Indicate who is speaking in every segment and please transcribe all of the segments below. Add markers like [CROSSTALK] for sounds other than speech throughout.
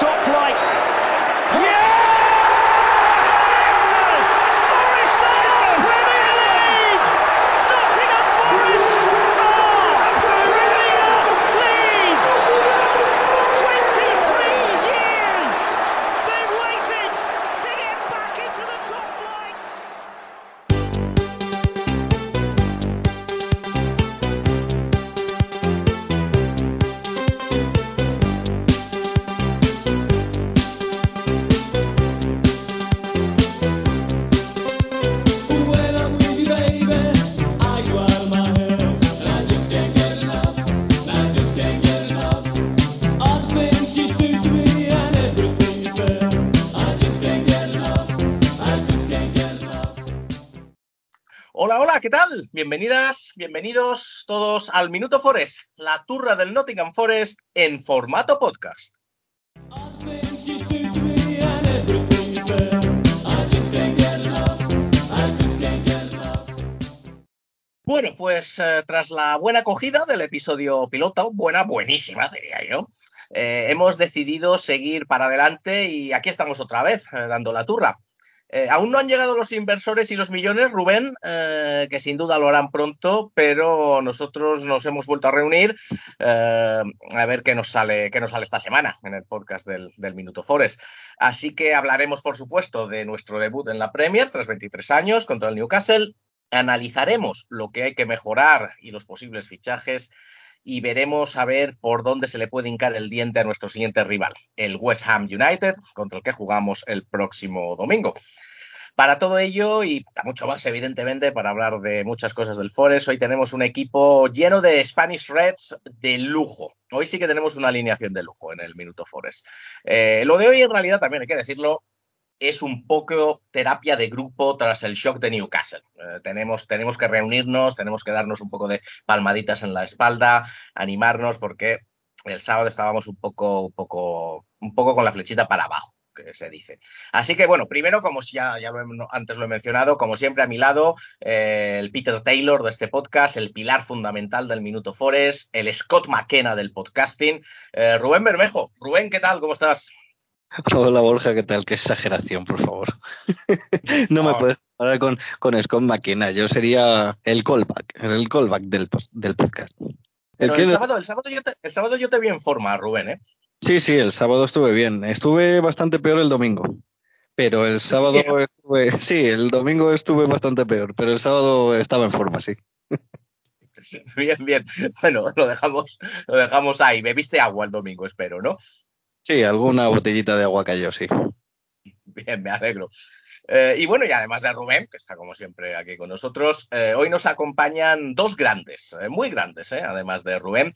Speaker 1: top
Speaker 2: Bienvenidas, bienvenidos todos al Minuto Forest, la turra del Nottingham Forest en formato podcast. Bueno, pues eh, tras la buena acogida del episodio piloto, buena, buenísima, diría yo, eh, hemos decidido seguir para adelante y aquí estamos otra vez, eh, dando la turra. Eh, aún no han llegado los inversores y los millones, Rubén, eh, que sin duda lo harán pronto, pero nosotros nos hemos vuelto a reunir eh, a ver qué nos sale, qué nos sale esta semana en el podcast del, del Minuto Forest. Así que hablaremos, por supuesto, de nuestro debut en la Premier tras 23 años contra el Newcastle. Analizaremos lo que hay que mejorar y los posibles fichajes y veremos a ver por dónde se le puede hincar el diente a nuestro siguiente rival, el West Ham United, contra el que jugamos el próximo domingo. Para todo ello y para mucho más, evidentemente, para hablar de muchas cosas del Forest, hoy tenemos un equipo lleno de Spanish Reds de lujo. Hoy sí que tenemos una alineación de lujo en el Minuto Forest. Eh, lo de hoy, en realidad, también hay que decirlo, es un poco terapia de grupo tras el shock de Newcastle. Eh, tenemos, que reunirnos, tenemos que darnos un poco de palmaditas en la espalda, animarnos, porque el sábado estábamos un poco, un poco, un poco con la flechita para abajo que se dice. Así que bueno, primero, como ya, ya lo he- antes lo he mencionado, como siempre a mi lado, eh, el Peter Taylor de este podcast, el pilar fundamental del Minuto Forest, el Scott McKenna del podcasting, eh, Rubén Bermejo. Rubén, ¿qué tal? ¿Cómo estás?
Speaker 3: Hola Borja, ¿qué tal? Qué exageración, por favor. [LAUGHS] no me puedes hablar con, con Scott McKenna. Yo sería el callback, el callback del, del podcast. El
Speaker 2: sábado, el, sábado yo te, el sábado yo te vi en forma, Rubén, ¿eh?
Speaker 3: Sí, sí, el sábado estuve bien. Estuve bastante peor el domingo. Pero el sábado estuve. Sí, el domingo estuve bastante peor, pero el sábado estaba en forma, sí. [LAUGHS]
Speaker 2: Bien, bien. Bueno, lo dejamos, lo dejamos ahí. Bebiste agua el domingo, espero, ¿no?
Speaker 3: Sí, alguna botellita de agua cayó, sí.
Speaker 2: Bien, me alegro. Eh, y bueno, y además de Rubén, que está como siempre aquí con nosotros, eh, hoy nos acompañan dos grandes, eh, muy grandes, además de Rubén.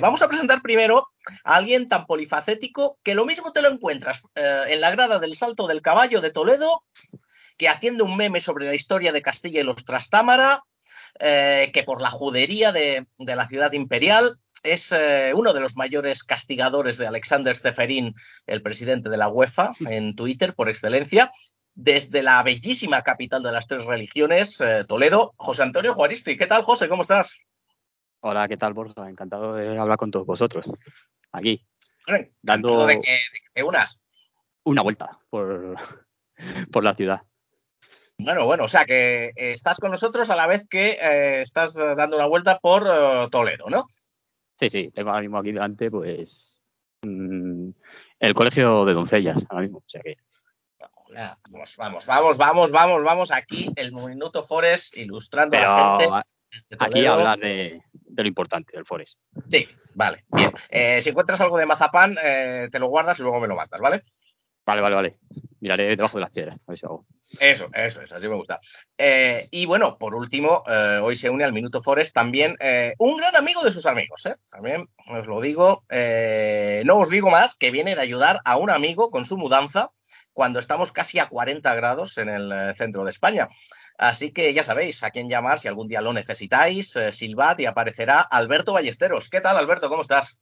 Speaker 2: Vamos a presentar primero a alguien tan polifacético que lo mismo te lo encuentras en la grada del Salto del Caballo de Toledo que haciendo un meme sobre la historia de Castilla y los Trastámara, que por la judería de, de la ciudad imperial es eh, uno de los mayores castigadores de Alexander Zeferin, el presidente de la UEFA, en Twitter por excelencia. Desde la bellísima capital de las tres religiones, eh, Toledo, José Antonio Juaristi. ¿Qué tal, José? ¿Cómo estás?
Speaker 4: Hola, ¿qué tal, Borja? Encantado de hablar con todos vosotros. Aquí,
Speaker 2: Bueno,
Speaker 4: Dando-
Speaker 2: de que, de que te unas.
Speaker 4: una vuelta por, por la ciudad.
Speaker 2: Bueno, bueno, o sea que eh, estás con nosotros a la vez que eh, estás dando una vuelta por Toledo, ¿no?
Speaker 4: Sí, sí, tengo ahora mismo aquí delante, pues, mm, el colegio de doncellas, ahora mismo. O sea que,
Speaker 2: Vamos, vamos, vamos, vamos, vamos, vamos. Aquí el Minuto Forest ilustrando a la gente. desde
Speaker 4: aquí hablar de, de lo importante del Forest.
Speaker 2: Sí, vale, bien. Eh, si encuentras algo de mazapán, eh, te lo guardas y luego me lo mandas, ¿vale?
Speaker 4: Vale, vale, vale. Miraré debajo de las piedras, a ver si hago.
Speaker 2: Eso, eso es, así me gusta. Eh, y bueno, por último, eh, hoy se une al Minuto Forest también eh, un gran amigo de sus amigos. También os lo digo, no os digo más, que viene de ayudar a un amigo con su mudanza cuando estamos casi a 40 grados en el centro de España. Así que ya sabéis a quién llamar si algún día lo necesitáis. Silbad y aparecerá Alberto Ballesteros. ¿Qué tal, Alberto? ¿Cómo estás?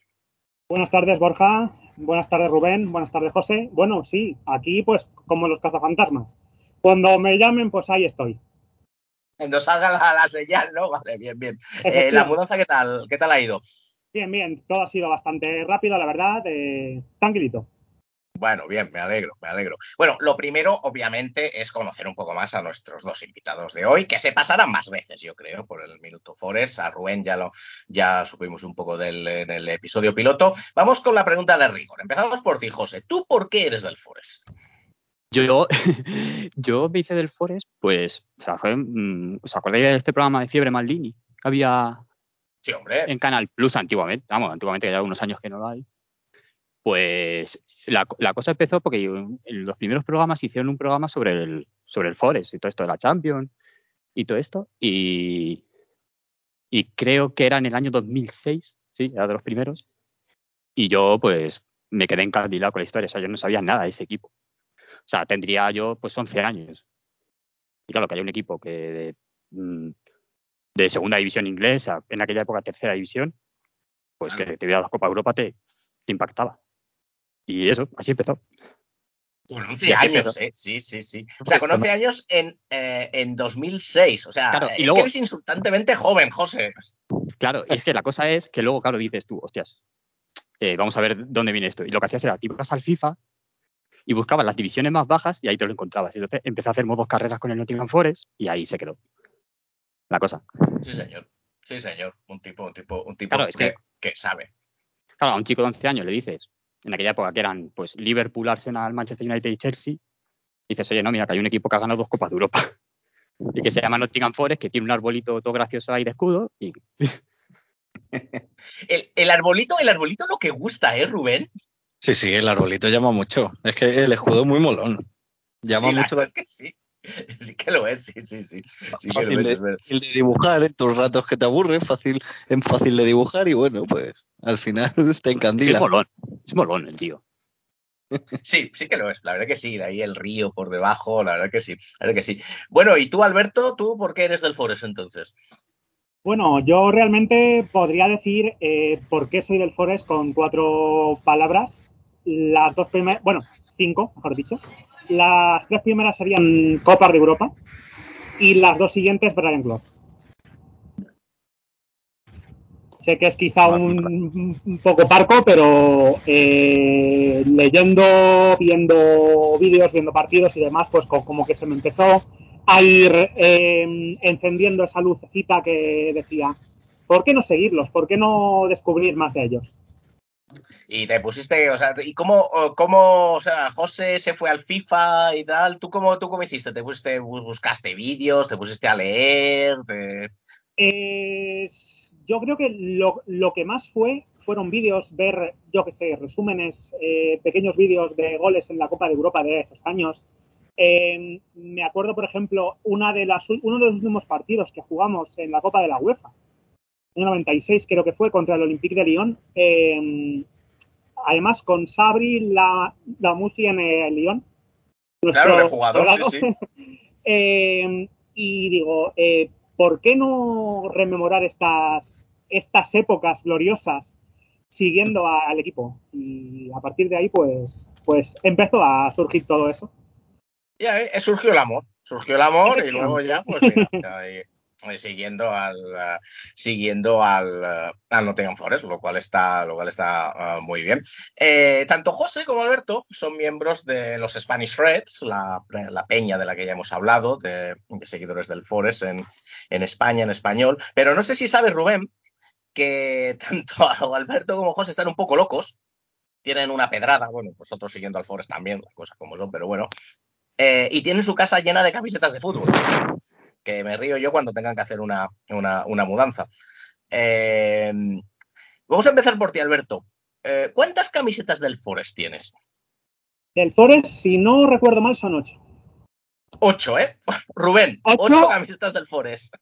Speaker 5: Buenas tardes, Borja. Buenas tardes, Rubén. Buenas tardes, José. Bueno, sí, aquí pues como los cazafantasmas. Cuando me llamen, pues ahí estoy.
Speaker 2: Cuando salga la, la señal, ¿no? Vale, bien, bien. Eh, la mudanza, ¿qué tal? ¿Qué tal ha ido?
Speaker 5: Bien, bien. Todo ha sido bastante rápido, la verdad. eh, tranquilito.
Speaker 2: Bueno, bien, me alegro, me alegro. Bueno, lo primero, obviamente, es conocer un poco más a nuestros dos invitados de hoy, que se pasarán más veces, yo creo, por el Minuto Forest. A Rubén ya lo ya supimos un poco del, en el episodio piloto. Vamos con la pregunta de rigor. Empezamos por ti, José. ¿Tú por qué eres del Forest?
Speaker 4: Yo, [LAUGHS] yo me hice del Forest, pues, o sea, fue, mm, ¿os acordáis de este programa de Fiebre Maldini? Que había
Speaker 2: Sí, hombre.
Speaker 4: en Canal Plus antiguamente, vamos, antiguamente que ya unos años que no lo hay. Pues la, la cosa empezó porque en los primeros programas hicieron un programa sobre el, sobre el Forest y todo esto de la Champions y todo esto. Y, y creo que era en el año 2006, sí, era de los primeros. Y yo, pues, me quedé encandilado con la historia. O sea, yo no sabía nada de ese equipo. O sea, tendría yo, pues, 11 años. Y claro, que hay un equipo que de, mm, de segunda división inglesa, en aquella época tercera división, pues
Speaker 2: Claro.
Speaker 4: que te hubiera dado Copa Europa te, te impactaba. Y eso, así empezó.
Speaker 2: Con
Speaker 4: Y
Speaker 2: 11
Speaker 4: así
Speaker 2: años. ¿eh? Sí, sí, sí. O sea, con 11 años en, eh, en 2006. O sea,
Speaker 4: Claro, y
Speaker 2: es
Speaker 4: luego-
Speaker 2: que eres insultantemente joven, José.
Speaker 4: Claro, y es que la cosa es que luego, claro, dices tú, hostias, eh, vamos a ver dónde viene esto. Y lo que hacías era, te ibas al FIFA y buscabas las divisiones más bajas y ahí te lo encontrabas. Y entonces empecé a hacer modos carreras con el Nottingham Forest y ahí se quedó la cosa.
Speaker 2: Sí, señor. Sí, señor. Un tipo, un tipo, un tipo
Speaker 4: Claro, es
Speaker 2: que,
Speaker 4: que-
Speaker 2: que sabe.
Speaker 4: Claro, a un chico de 11 años le dices, en aquella época que eran pues Liverpool, Arsenal, Manchester United y Chelsea, dices, oye, no, mira, que hay un equipo que ha ganado dos Copas de Europa. [LAUGHS] Y que se llama Nottingham Forest, que tiene un arbolito todo gracioso ahí de escudo. Y [LAUGHS]
Speaker 2: El, el arbolito, el arbolito lo que gusta, ¿eh, Rubén?
Speaker 3: Sí, sí, el arbolito llama mucho. Es que el escudo es muy molón. Llama
Speaker 2: Sí,
Speaker 3: mucho la
Speaker 2: es que sí. [LAUGHS] Sí que lo es, sí, sí, sí. Sí que lo
Speaker 3: fácil,
Speaker 2: es,
Speaker 3: de,
Speaker 2: es
Speaker 3: fácil de dibujar en tus ratos que te aburren, fácil, es fácil de dibujar y bueno, pues al final [LAUGHS] te
Speaker 4: es
Speaker 3: encandila.
Speaker 4: molón, es molón el tío. [LAUGHS]
Speaker 2: Sí, sí que lo es. La verdad que sí. Ahí el río por debajo, la verdad que sí. La verdad que sí. Bueno, y tú, Alberto, ¿tú por qué eres del Forest entonces?
Speaker 5: Bueno, yo realmente podría decir eh, por qué soy del Forest con cuatro palabras. Las dos primeras, bueno, cinco, mejor dicho. Las tres primeras serían Copas de Europa y las dos siguientes Brian Clough. Sé que es quizá un, un poco parco, pero eh, leyendo, viendo vídeos, viendo partidos y demás, pues co- como que se me empezó a ir eh, encendiendo esa lucecita que decía, ¿por qué no seguirlos? ¿Por qué no descubrir más de ellos?
Speaker 2: Y te pusiste, o sea, ¿y cómo, cómo, o sea, José se fue al FIFA y tal? ¿Tú cómo, tú cómo hiciste? ¿Te pusiste, bu- buscaste vídeos, te pusiste a leer? te-
Speaker 5: Eh, yo creo que lo, lo que más fue fueron vídeos, ver, yo qué sé, resúmenes, eh, pequeños vídeos de goles en la Copa de Europa de esos años. Eh, me acuerdo, por ejemplo, una de las, uno de los últimos partidos que jugamos en la Copa de la UEFA, el 96 creo que fue, contra el Olympique de Lyon. eh, además, con Sabri, la, la en el Lyon.
Speaker 2: Claro, de jugador,
Speaker 5: dorado.
Speaker 2: sí, sí. [LAUGHS]
Speaker 5: Eh, y digo, eh, ¿por qué no rememorar estas, estas épocas gloriosas siguiendo a- al equipo? Y a partir de ahí, pues, pues empezó a surgir todo eso.
Speaker 2: Ya, eh, surgió el amor, surgió el amor y luego ya, pues mira, ya, eh, siguiendo al eh, siguiendo al, eh, al Nottingham Forest, lo cual está, lo cual está muy bien. Eh, tanto José como Alberto son miembros de los Spanish Reds, la, peña de la que ya hemos hablado, de, seguidores del Forest en, en España, en español. Pero no sé si sabes, Rubén, que [LAUGHS] tanto Alberto como José están un poco locos. Tienen una pedrada, bueno, pues otros siguiendo al Forest también, las cosas como son, pero bueno. Eh, y tienen su casa llena de camisetas de fútbol. Que me río yo cuando tengan que hacer una, una, una mudanza. Eh, vamos a empezar por ti, Alberto. Eh, ¿Cuántas camisetas del Forest tienes?
Speaker 5: Del Forest, si no recuerdo mal, son ocho.
Speaker 2: Ocho, ¿eh? [LAUGHS] Rubén,
Speaker 5: ¿Ocho?
Speaker 2: ocho, camisetas del Forest.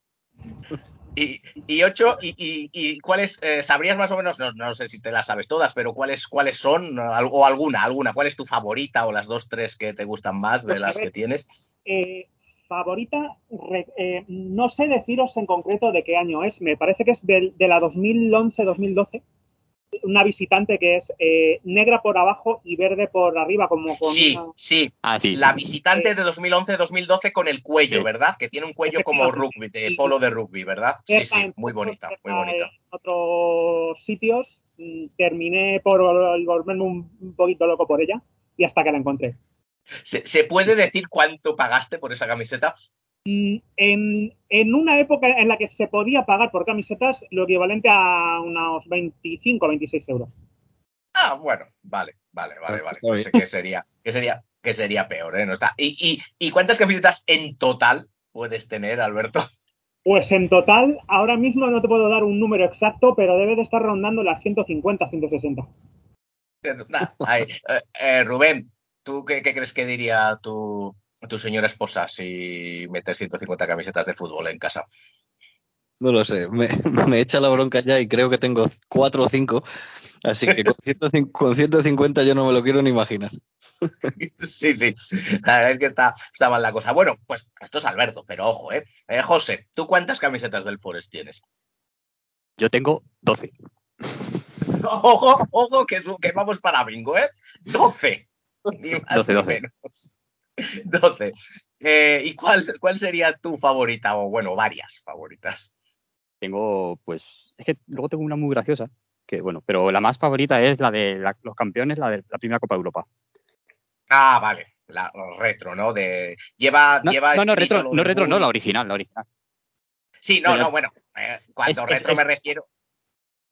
Speaker 2: Y, y ocho, y, y, y cuáles, eh, sabrías más o menos, no, no sé si te las sabes todas, pero cuáles, cuáles son, o alguna, alguna, cuál es tu favorita o las dos, tres que te gustan más de
Speaker 5: Pues
Speaker 2: las
Speaker 5: ver.
Speaker 2: que tienes.
Speaker 5: Eh, favorita, re- eh, no sé deciros en concreto de qué año es, me parece que es del- de la 2011-2012. Una visitante que es eh, negra por abajo y verde por arriba, como con
Speaker 2: Sí,
Speaker 5: una-
Speaker 2: sí,
Speaker 4: Ah, sí.
Speaker 2: la visitante de 2011-2012 con el cuello,
Speaker 4: Sí.
Speaker 2: ¿verdad? Que tiene un cuello como rugby, de polo de rugby, ¿verdad? Sí, sí, muy bonita, muy bonita.
Speaker 5: En otros sitios mm, terminé por volverme un poquito loco por ella. y hasta que la encontré.
Speaker 2: ¿Se, se puede decir cuánto pagaste por esa camiseta?
Speaker 5: Mm, En, en una época en la que se podía pagar por camisetas lo equivalente a unos 25 o 26 euros.
Speaker 2: Ah, bueno, vale, vale, vale, vale.
Speaker 3: Está
Speaker 2: Pues
Speaker 3: bien.
Speaker 2: que sería, que sería, que sería peor, ¿eh? No está. ¿Y, y, ¿Y cuántas camisetas en total puedes tener, Alberto?
Speaker 5: Pues en total, ahora mismo no te puedo dar un número exacto, pero debe de estar rondando las 150, 160.
Speaker 2: Nah, ahí. Eh, eh, Rubén, ¿tú qué, qué crees que diría tu, tu señora esposa si metes 150 camisetas de fútbol en casa?
Speaker 3: No lo sé, me, [LAUGHS] me echa la bronca ya y creo que tengo cuatro o cinco, así que con 150, [LAUGHS] con 150 yo no me lo quiero ni imaginar.
Speaker 2: Sí, sí, la verdad es que está, está mal la cosa. Bueno, pues esto es Alberto, pero ojo, ¿eh? Eh, José, ¿tú cuántas camisetas del Forest tienes?
Speaker 4: Yo tengo 12. [LAUGHS]
Speaker 2: Ojo, ojo, que, su- que vamos para bingo, ¿eh? 12. Ni [LAUGHS] más
Speaker 4: 12,
Speaker 2: ni
Speaker 4: 12.
Speaker 2: menos. [LAUGHS] 12. Eh, ¿Y cuál, cuál sería tu favorita? O bueno, varias favoritas.
Speaker 4: Tengo, pues, es que luego tengo una muy graciosa, que bueno, pero la más favorita es la de la- los campeones, la de la primera Copa de Europa.
Speaker 2: Ah, vale. La retro, ¿no? De, lleva,
Speaker 4: No,
Speaker 2: lleva
Speaker 4: no, no, retro, no, retro, no, la original, la original.
Speaker 2: Sí, no,
Speaker 4: pero-
Speaker 2: no, bueno. eh, cuando
Speaker 4: Es- es-
Speaker 2: retro me
Speaker 4: es-
Speaker 2: refiero.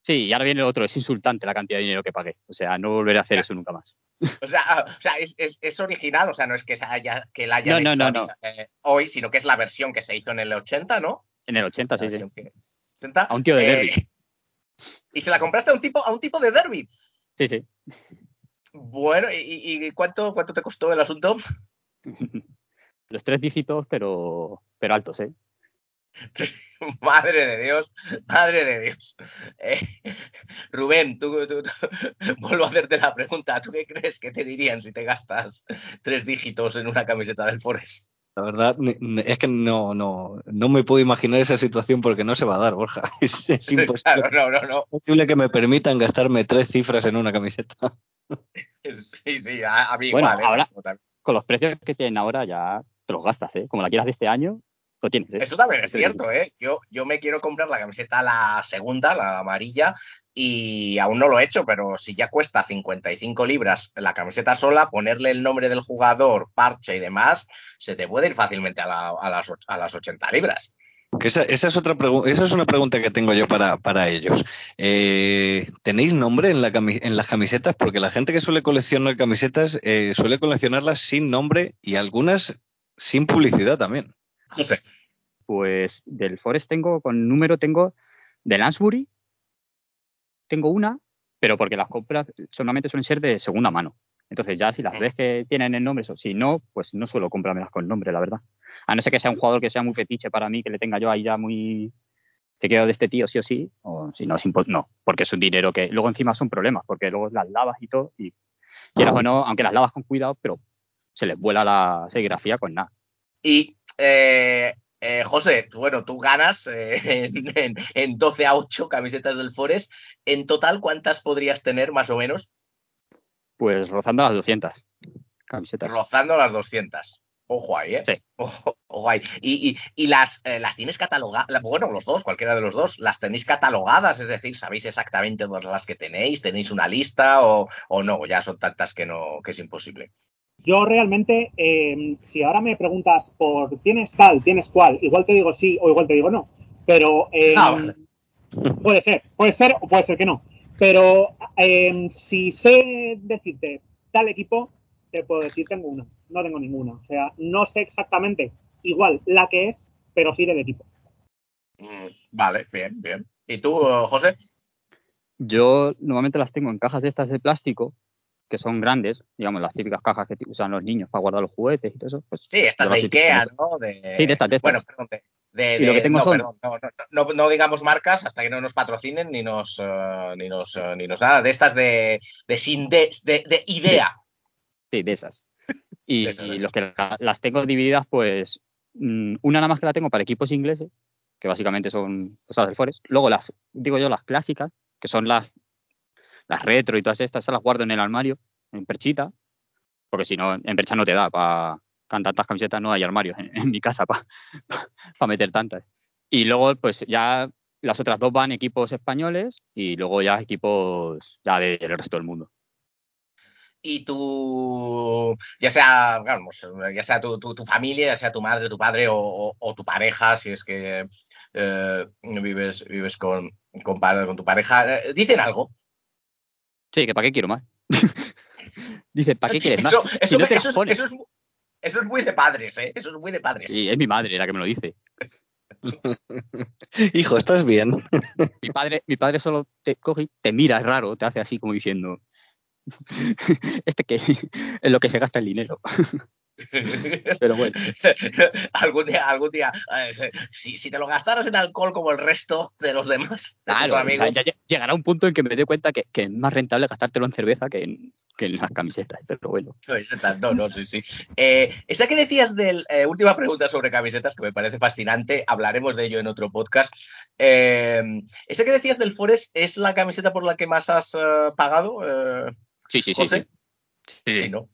Speaker 4: Sí, y ahora viene el otro, es insultante la cantidad de dinero que pagué. O sea, no volveré a hacer eso nunca más.
Speaker 2: O sea, ah, o sea es, es- es original, o sea, no es que, se haya, que la hayan
Speaker 4: No, no,
Speaker 2: hecho
Speaker 4: no,
Speaker 2: eh, hoy, sino que es la versión que se hizo en el 80, ¿no?
Speaker 4: En el 80,
Speaker 2: La
Speaker 4: sí, sí.
Speaker 2: versión que- 80.
Speaker 4: A un tío de
Speaker 2: Eh,
Speaker 4: derby. [LAUGHS]
Speaker 2: Y se la compraste a un tipo, a un tipo de derby.
Speaker 4: Sí, sí.
Speaker 2: Bueno, ¿y, y- y cuánto, cuánto te costó el asunto? [LAUGHS]
Speaker 4: Los tres dígitos, pero, pero altos, ¿eh? [LAUGHS]
Speaker 2: madre de Dios, madre de Dios. Eh, Rubén, tú, tú- tú- [LAUGHS] vuelvo a hacerte la pregunta. ¿Tú qué crees que te dirían si te gastas tres dígitos en una camiseta del Forest?
Speaker 3: La verdad, es que no, no, no me puedo imaginar esa situación porque no se va a dar, Borja. [LAUGHS] Es, es imposible,
Speaker 2: Claro, no, no, no.
Speaker 3: imposible que me permitan gastarme tres cifras en una camiseta.
Speaker 2: Sí, sí, a, a mí
Speaker 4: Bueno,
Speaker 2: igual. ¿eh?
Speaker 4: ahora-. Con los precios que tienen ahora ya te los gastas, ¿eh? Como la quieras de este año, lo tienes, ¿eh?
Speaker 2: Eso también es cierto, ¿eh? Yo, yo me quiero comprar la camiseta, la segunda, la amarilla, y aún no lo he hecho, pero si ya cuesta 55 libras la camiseta sola, ponerle el nombre del jugador, parche y demás, se te puede ir fácilmente a, la- a las, a las 80 libras.
Speaker 3: Que esa, esa es otra esa es una pregunta que tengo yo para, para ellos. Eh, ¿Tenéis nombre en, la en las camisetas? Porque la gente que suele coleccionar camisetas eh, suele coleccionarlas sin nombre y algunas sin publicidad también.
Speaker 2: José,
Speaker 4: Pues del Forest tengo, con número tengo de Lansbury, tengo una, pero porque las compras solamente suelen ser de segunda mano. Entonces ya si las ves que tienen el nombre, o si no, pues no suelo comprármelas con nombre, la verdad. A no ser que sea un jugador que sea muy fetiche para mí, que le tenga yo ahí ya muy... Te quedo de este tío sí o sí, o si no, es no, porque es un dinero que luego encima son problemas, porque luego las lavas y todo, y quieras o no, aunque las lavas con cuidado, pero se les vuela la serigrafía con nada.
Speaker 2: y eh, eh, José, bueno, tú ganas eh, [LAUGHS] en, en- en 12 a 8 camisetas del Forest. En total, ¿cuántas podrías tener más o menos?
Speaker 4: Pues rozando las 200 camisetas.
Speaker 2: Rozando las 200. Ojo ahí, ¿eh?
Speaker 4: Sí.
Speaker 2: Ojo, ojo ahí. Y, y- y las, eh, las tienes catalogadas, bueno, los dos, cualquiera de los dos, las tenéis catalogadas, es decir, sabéis exactamente las que tenéis, tenéis una lista o, o no, ya son tantas que no, que es imposible.
Speaker 5: Yo realmente, eh, si ahora me preguntas por tienes tal, tienes cual, igual te digo sí o igual te digo no. Pero eh,
Speaker 2: Ah, vale. [LAUGHS]
Speaker 5: puede ser, puede ser o puede ser que no. Pero eh, si sé decirte tal equipo, te puedo decir tengo una. No tengo ninguna. O sea, no sé exactamente igual la que es, pero sí del equipo.
Speaker 2: Mm, Vale, bien, bien. ¿Y tú, José?
Speaker 4: Yo normalmente las tengo en cajas de estas de plástico, que son grandes, digamos, las típicas cajas que usan los niños para guardar los juguetes y todo eso. Pues
Speaker 2: Sí, estas de Ikea, ¿no? De,
Speaker 4: Sí, de estas, de estas.
Speaker 2: Bueno, perdón, de,
Speaker 4: lo que tengo
Speaker 2: no,
Speaker 4: son-
Speaker 2: perdón, no, no, no- digamos marcas hasta que no nos patrocinen ni nos, eh, ni nos, eh, ni nos nada. De estas de, de, sin de, de, de idea.
Speaker 4: Sí, de esas. Y,
Speaker 2: De esas, de
Speaker 4: y
Speaker 2: esas.
Speaker 4: los que la- las tengo divididas, pues mm, una nada más que la tengo para equipos ingleses, que básicamente son cosas del Forest. Luego las, digo yo, las clásicas, que son las, las retro y todas estas, esas las guardo en el armario, en perchita, porque si no, en percha no te da para tantas camisetas no hay armarios en, mi casa [LAUGHS] para meter tantas. Y luego, pues ya las otras dos van equipos españoles y luego ya equipos ya del resto del mundo.
Speaker 2: y tu, ya sea, vamos, ya sea tu, tu- familia, ya sea tu madre, tu padre o, tu pareja, si es que eh, vives, vives con, con, con tu pareja, eh, dicen algo.
Speaker 4: Sí, que para qué quiero más. [LAUGHS] Dice, ¿para qué quieres más?
Speaker 2: Eso,
Speaker 4: Si
Speaker 2: eso,
Speaker 4: no
Speaker 2: eso es, eso, es, eso es muy de padres, ¿eh? Eso es muy de padres.
Speaker 4: Sí, es mi madre la que me lo dice. [LAUGHS]
Speaker 3: Hijo, ¿estás bien? [LAUGHS]
Speaker 4: Mi padre, mi padre solo te coge y te mira raro, te hace así como diciendo, este que en lo que se gasta el dinero. [LAUGHS] Pero bueno,
Speaker 2: algún día, algún día, eh, si, si te lo gastaras en alcohol como el resto de los demás, de
Speaker 4: claro,
Speaker 2: amigos,
Speaker 4: ya- ya llegará un punto en que me dé cuenta que, que es más rentable gastártelo en cerveza que en, que en las camisetas. Pero bueno,
Speaker 2: Camisetas, no, no, sí, sí. Eh, esa que decías del eh, última pregunta sobre camisetas, que me parece fascinante, hablaremos de ello en otro podcast. Esa que decías del Forest es la camiseta por la que más has pagado,
Speaker 4: sí, sí, sí,
Speaker 2: José.
Speaker 4: sí. Sí,
Speaker 2: Sí, ¿no?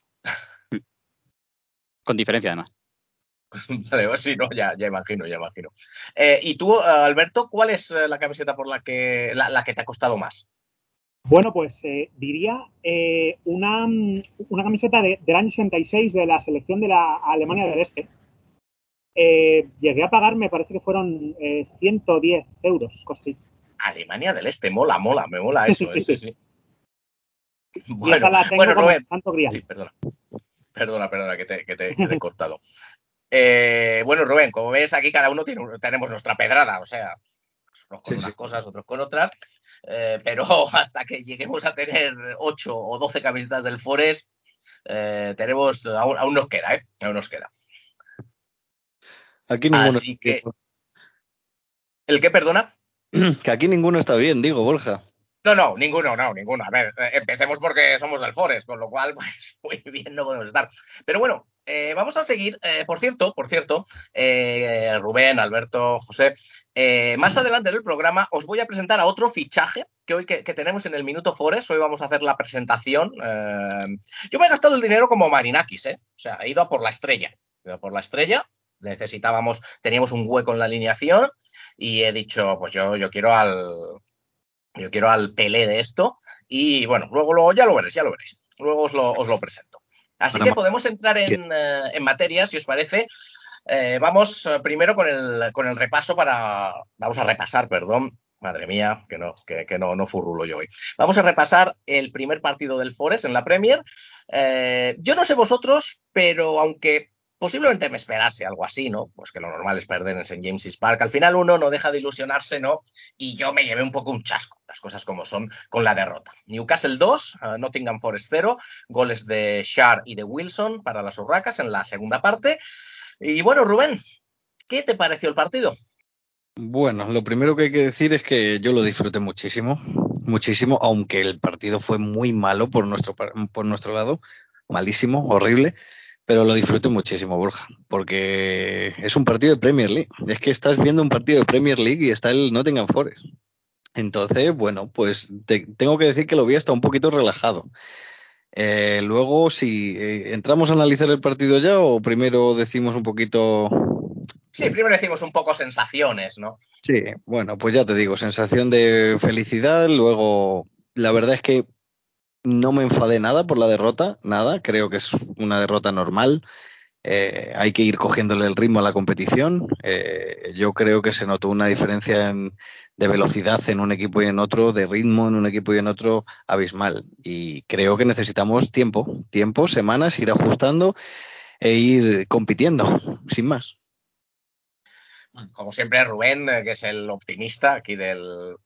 Speaker 4: Con diferencia además. [LAUGHS]
Speaker 2: Vale, sí, no, ya, ya imagino, ya imagino. Eh, y tú, eh, Alberto, ¿cuál es eh, la camiseta por la que la, la que te ha costado más?
Speaker 5: Bueno, pues eh, diría eh, una, una camiseta de- del año 66 de la selección de la Alemania del Este. Eh, llegué a pagar, me parece que fueron eh, 110 euros, cosí.
Speaker 2: Alemania del Este, mola, mola, me mola eso, [LAUGHS]
Speaker 5: Sí,
Speaker 2: eh, sí,
Speaker 5: sí.
Speaker 2: sí.
Speaker 5: y
Speaker 2: Bueno,
Speaker 5: esa la tengo
Speaker 2: bueno,
Speaker 5: como
Speaker 2: Rubén,
Speaker 5: el santo grial.
Speaker 2: Sí, perdona. Perdona, perdona, que te, que te- que te he cortado. Eh, bueno, Rubén, como ves, aquí cada uno tiene, tenemos nuestra pedrada, o sea, unos con
Speaker 3: Sí,
Speaker 2: unas
Speaker 3: sí.
Speaker 2: cosas, otros con otras, eh, pero [LAUGHS] hasta que lleguemos a tener 8 o 12 camisetas del Forest, eh, tenemos, aún, aún nos queda, ¿eh? Aún nos queda.
Speaker 3: Aquí ninguno.
Speaker 2: Así que- ¿El qué, perdona? [CLEARS THROAT]
Speaker 3: Que aquí ninguno está bien, digo, Borja.
Speaker 2: No, no, ninguno, no, ninguno. A ver, eh, empecemos porque somos del Forest, con lo cual, [LAUGHS] pues muy bien no podemos estar. Pero bueno, eh, vamos a seguir. Eh, por cierto, por cierto, Rubén, Alberto, José, más adelante en el programa os voy a presentar a otro fichaje que hoy que, tenemos en el Minuto Forest. Hoy vamos a hacer la presentación. Yo me he gastado el dinero como Marinakis, ¿eh? O sea, he ido a por la estrella. He ido a por la estrella. Necesitábamos, teníamos un hueco en la alineación y he dicho, pues yo, yo quiero al, yo quiero al Pelé de esto y bueno, luego, luego ya lo veréis, ya lo veréis. Luego os lo, os lo presento. Así
Speaker 3: Bueno,
Speaker 2: que podemos entrar en, eh, en materia, si os parece. Eh, vamos eh, primero con el, con el repaso para... Vamos a repasar, perdón. Madre mía, que no, que, que no, no furrulo yo hoy. Vamos a repasar el primer partido del Forest en la Premier. Eh, yo no sé vosotros, pero aunque posiblemente me esperase algo así, ¿no? Pues que lo normal es perder en St. James's Park. Al final uno no deja de ilusionarse, ¿no? y yo me llevé un poco un chasco, las cosas como son, con la derrota. Newcastle 2, uh, Nottingham Forest 0, goles de Shar y de Wilson para las Urracas en la segunda parte. Y bueno, Rubén, ¿qué te pareció el partido?
Speaker 3: Bueno, lo primero que hay que decir es que yo lo disfruté muchísimo, muchísimo, aunque el partido fue muy malo por nuestro, por nuestro lado, malísimo, horrible, pero lo disfruté muchísimo, Borja, porque es un partido de Premier League. Es que estás viendo un partido de Premier League y está el Nottingham Forest. Entonces, bueno, pues te- tengo que decir que lo vi hasta un poquito relajado. Eh, luego, si eh, entramos a analizar el partido ya o primero decimos un poquito
Speaker 2: Sí, primero decimos un poco sensaciones, ¿no?
Speaker 3: Sí, bueno, pues ya te digo, sensación de felicidad. Luego, la verdad es que no me enfadé nada por la derrota, nada. Creo que es una derrota normal. Eh, hay que ir cogiéndole el ritmo a la competición. Eh, yo creo que se notó una diferencia en- de velocidad en un equipo y en otro, de ritmo en un equipo y en otro abismal. Y creo que necesitamos tiempo, tiempo, semanas, ir ajustando e ir compitiendo, sin más.
Speaker 2: Como siempre, Rubén, eh, que es el optimista aquí del,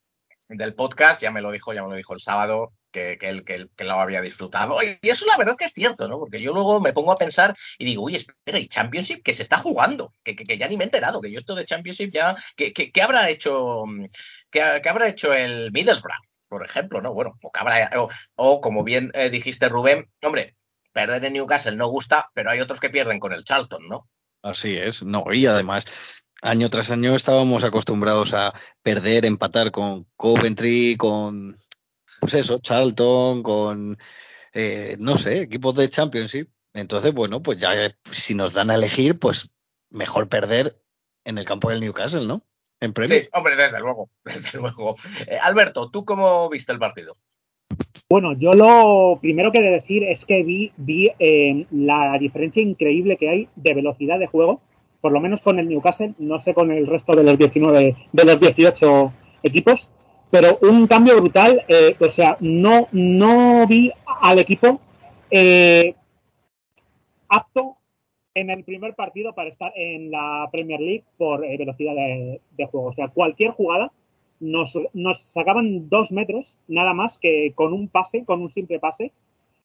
Speaker 2: del podcast, ya me lo dijo, ya me lo dijo el sábado, que, que que, que lo había disfrutado. Y eso la verdad que es cierto, ¿no? Porque yo luego me pongo a pensar y digo, uy, espera, y Championship que se está jugando, que, ya ni me he enterado, que yo esto de Championship ya, que habrá hecho, mm, que habrá hecho el Middlesbrough, por ejemplo, ¿no? Bueno, o, que habrá, o, o como bien eh, dijiste, Rubén, hombre, perder en Newcastle no gusta, pero hay otros que pierden con el Charlton, ¿no?
Speaker 3: Así es, no, y además, año tras año estábamos acostumbrados a perder, empatar con Coventry, con, pues eso, Charlton, con, eh, no sé, equipos de Championship. Entonces, bueno, pues ya eh, si nos dan a elegir, pues mejor perder en el campo del Newcastle, ¿no? En Premier.
Speaker 2: Sí, hombre, desde luego, [LAUGHS] desde luego. Eh, Alberto, ¿tú cómo viste el partido?
Speaker 5: Bueno, yo lo primero que he de decir es que vi, vi eh, la diferencia increíble que hay de velocidad de juego, por lo menos con el Newcastle, no sé con el resto de los 19, de los 18 equipos, pero un cambio brutal, eh, o sea, no, no vi al equipo eh, apto en el primer partido para estar en la Premier League por eh, velocidad de, de juego. O sea, cualquier jugada nos, nos sacaban dos metros, nada más que con un pase, con un simple pase.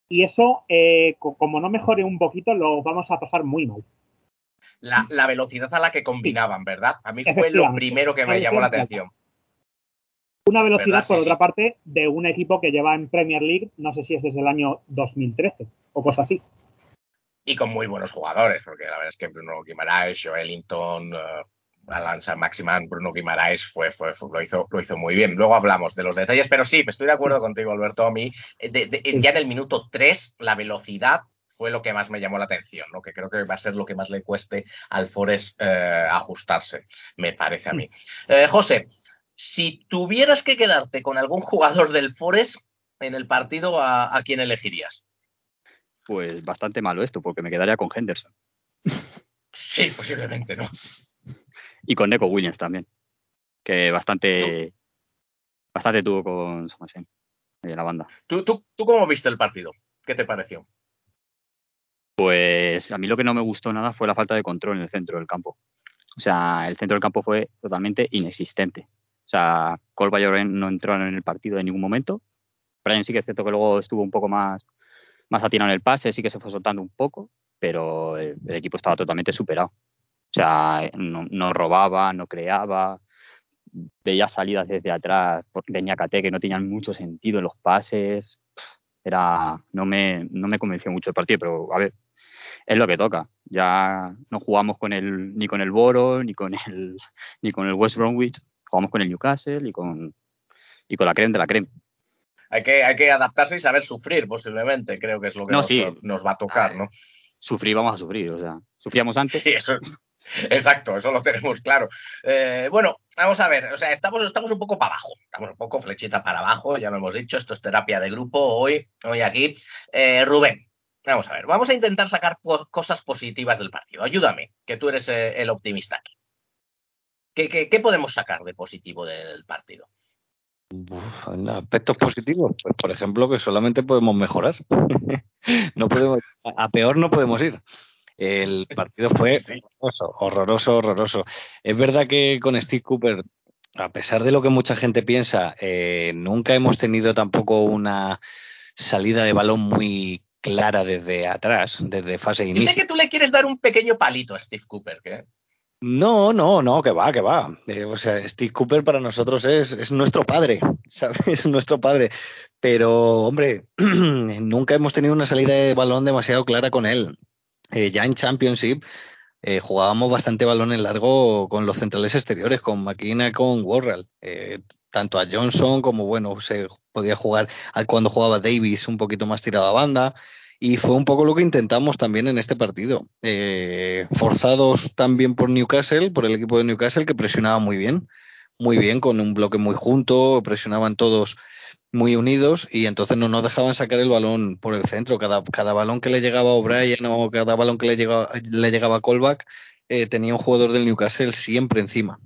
Speaker 5: Y eso, eh, co- como no mejore un poquito, lo vamos a pasar muy mal.
Speaker 2: La, la velocidad a la que combinaban, ¿verdad? A mí fue lo primero que me llamó la atención.
Speaker 5: Una velocidad, por
Speaker 2: sí.
Speaker 5: otra parte, de un equipo que lleva en Premier League, no sé si es desde el año 2013 o cosas así.
Speaker 2: Y con muy buenos jugadores, porque la verdad es que Bruno Guimaraes, Joelinton, uh, Alan San Maximan, Bruno Guimaraes fue, fue, fue- lo, hizo, lo hizo muy bien. Luego hablamos de los detalles, pero sí, estoy de acuerdo contigo, Alberto. A mí, eh, de- de-
Speaker 5: Sí.
Speaker 2: ya en el minuto 3, la velocidad fue lo que más me llamó la atención, ¿no? que creo que va a ser lo que más le cueste al Forest eh, ajustarse, me parece a mí. Eh, José, si tuvieras que quedarte con algún jugador del Forest en el partido, ¿a, a quién elegirías?
Speaker 4: Pues bastante malo esto, porque me quedaría con Henderson.
Speaker 2: Sí, posiblemente, ¿no? [LAUGHS]
Speaker 4: Y con Neco Williams también. Que bastante. Bastante tuvo con la banda.
Speaker 2: ¿Tú, tú, ¿Tú cómo viste el partido? ¿Qué te pareció?
Speaker 4: Pues a mí lo que no me gustó nada fue la falta de control en el centro del campo. O sea, el centro del campo fue totalmente inexistente. O sea, Colba no entraron en el partido en ningún momento. Brian sí que es cierto que luego estuvo un poco más, más atinado en el pase, sí que se fue soltando un poco, pero el, equipo estaba totalmente superado. O sea, no, robaba, no creaba, veía salidas desde atrás de Ñacate que no tenían mucho sentido en los pases. Era, no me, no me convenció mucho el partido, pero a ver, es lo que toca. Ya no jugamos con el, ni con el Boro, ni con el, [LAUGHS] ni con el West Bromwich, jugamos con el Newcastle y con, y con la creme de la creme.
Speaker 2: Hay que, hay que adaptarse y saber sufrir, posiblemente. Creo que es lo que
Speaker 4: No,
Speaker 2: nos,
Speaker 4: sí.
Speaker 2: nos va a tocar, ¿no?
Speaker 4: Sufrir, vamos a sufrir, o sea, sufríamos antes.
Speaker 2: Sí, eso. Exacto, eso lo tenemos claro. Eh, bueno, vamos a ver, o sea, estamos, estamos un poco para abajo, estamos un poco flechita para abajo, ya lo hemos dicho, esto es terapia de grupo hoy, hoy aquí. Eh, Rubén, vamos a ver, vamos a intentar sacar cosas positivas del partido. Ayúdame, que tú eres eh, el optimista aquí. ¿Qué, qué, qué podemos sacar de positivo del partido?
Speaker 3: Uf, en aspectos positivos, pues por ejemplo que solamente podemos mejorar. [LAUGHS] no podemos, a peor no podemos ir. El partido fue
Speaker 2: Sí.
Speaker 3: horroroso, horroroso, horroroso. Es verdad que con Steve Cooper, a pesar de lo que mucha gente piensa, eh, nunca hemos tenido tampoco una salida de balón muy clara desde atrás, desde fase
Speaker 2: Yo
Speaker 3: inicio.
Speaker 2: sé que tú le quieres dar un pequeño palito a Steve Cooper, que
Speaker 3: No, no, no, que va, que va. Eh, o sea, Steve Cooper para nosotros es, es nuestro padre, [LAUGHS] ¿sabes? Es nuestro padre. Pero, hombre, [CLEARS THROAT] nunca hemos tenido una salida de balón demasiado clara con él. Eh, ya en Championship eh, jugábamos bastante balón en largo con los centrales exteriores, con McKenna, con Worrell. Tanto a Johnson como, bueno, se podía jugar cuando jugaba Davis un poquito más tirado a banda. Y fue un poco lo que intentamos también en este partido. Eh, forzados también por Newcastle, por el equipo de Newcastle, que presionaba muy bien, muy bien, con un bloque muy junto, presionaban todos muy unidos y entonces no nos dejaban sacar el balón por el centro. Cada, cada balón que le llegaba a O'Brien o cada balón que le llegaba, le llegaba a Colback, eh, tenía un jugador del Newcastle siempre encima.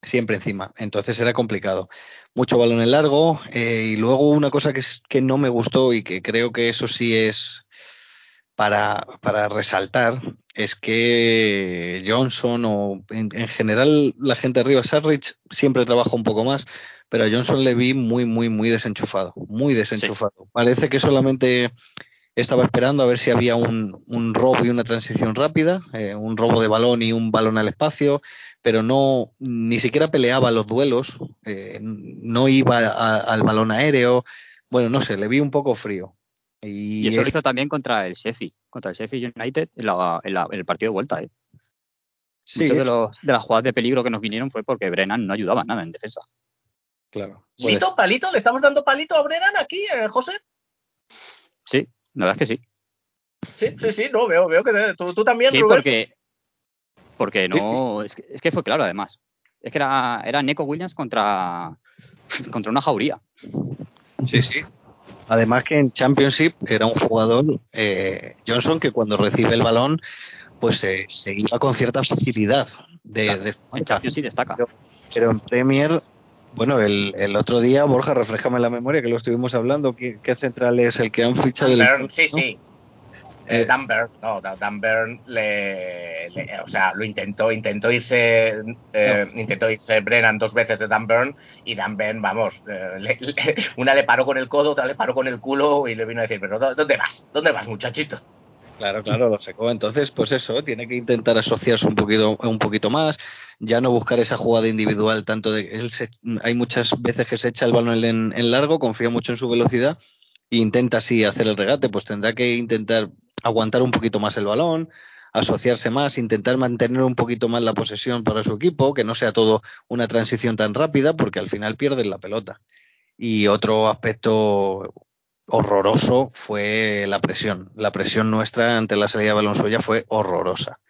Speaker 3: Siempre encima. Entonces era complicado. Mucho balón en largo. eh, y luego una cosa que, que no me gustó y que creo que eso sí es para, para resaltar es que Johnson o en, en general la gente arriba, Sarrich siempre trabaja un poco más, pero a Johnson le vi muy, muy, muy desenchufado, muy desenchufado. Parece que solamente estaba esperando a ver si había un, un robo y una transición rápida, eh, un robo de balón y un balón al espacio, pero no ni siquiera peleaba los duelos, eh, no iba a- al balón aéreo. Bueno, no sé, le vi un poco frío. Y,
Speaker 4: Y eso lo hizo también contra el Sheffield, contra el Sheffield United en, la- en la- en el partido de vuelta. ¿eh?
Speaker 3: sí,
Speaker 4: Muchos de, los, de las jugadas de peligro que nos vinieron fue porque Brennan no ayudaba nada en defensa.
Speaker 3: claro.
Speaker 2: ¿Lito, palito? ¿Le estamos dando palito a Brennan aquí, eh, José?
Speaker 4: Sí, la verdad es que sí.
Speaker 2: Sí, sí, sí, no, veo, veo que te- tú, tú también,
Speaker 4: Sí,
Speaker 2: Rubén.
Speaker 4: porque, porque
Speaker 3: Sí,
Speaker 4: no. Es, que, es que fue claro, además. Es que era, era Neco Williams contra, contra una jauría.
Speaker 3: Sí, sí. Además que en Championship era un jugador, eh, Johnson, que cuando recibe el balón, pues se, se iba con cierta facilidad. De,
Speaker 4: Claro,
Speaker 3: de-
Speaker 4: En Champions sí destaca.
Speaker 3: pero en Premier, bueno, el, el otro día, Borja, refrescame la memoria que lo estuvimos hablando, ¿qué, qué central es el que han fichado? Del-
Speaker 2: Burn, sí,
Speaker 3: ¿no?
Speaker 2: sí.
Speaker 3: Eh,
Speaker 2: Dan no, Dan- le, le- o sea, lo intentó, intentó irse, eh, intentó irse Brennan dos veces de Dan y Dan vamos, eh, le- una le paró con el codo, otra le paró con el culo y le vino a decir, pero ¿dó- ¿dónde vas? ¿Dónde vas, muchachito?
Speaker 3: Claro, claro, lo secó. Entonces, pues eso, tiene que intentar asociarse un poquito, un poquito más, ya no buscar esa jugada individual, tanto de él se- hay muchas veces que se echa el balón en, en largo, confía mucho en su velocidad e intenta así hacer el regate, pues tendrá que intentar aguantar un poquito más el balón, asociarse más, intentar mantener un poquito más la posesión para su equipo, que no sea todo una transición tan rápida, porque al final pierden la pelota. Y otro aspecto horroroso fue la presión. La presión nuestra ante la salida de balón suya fue horrorosa.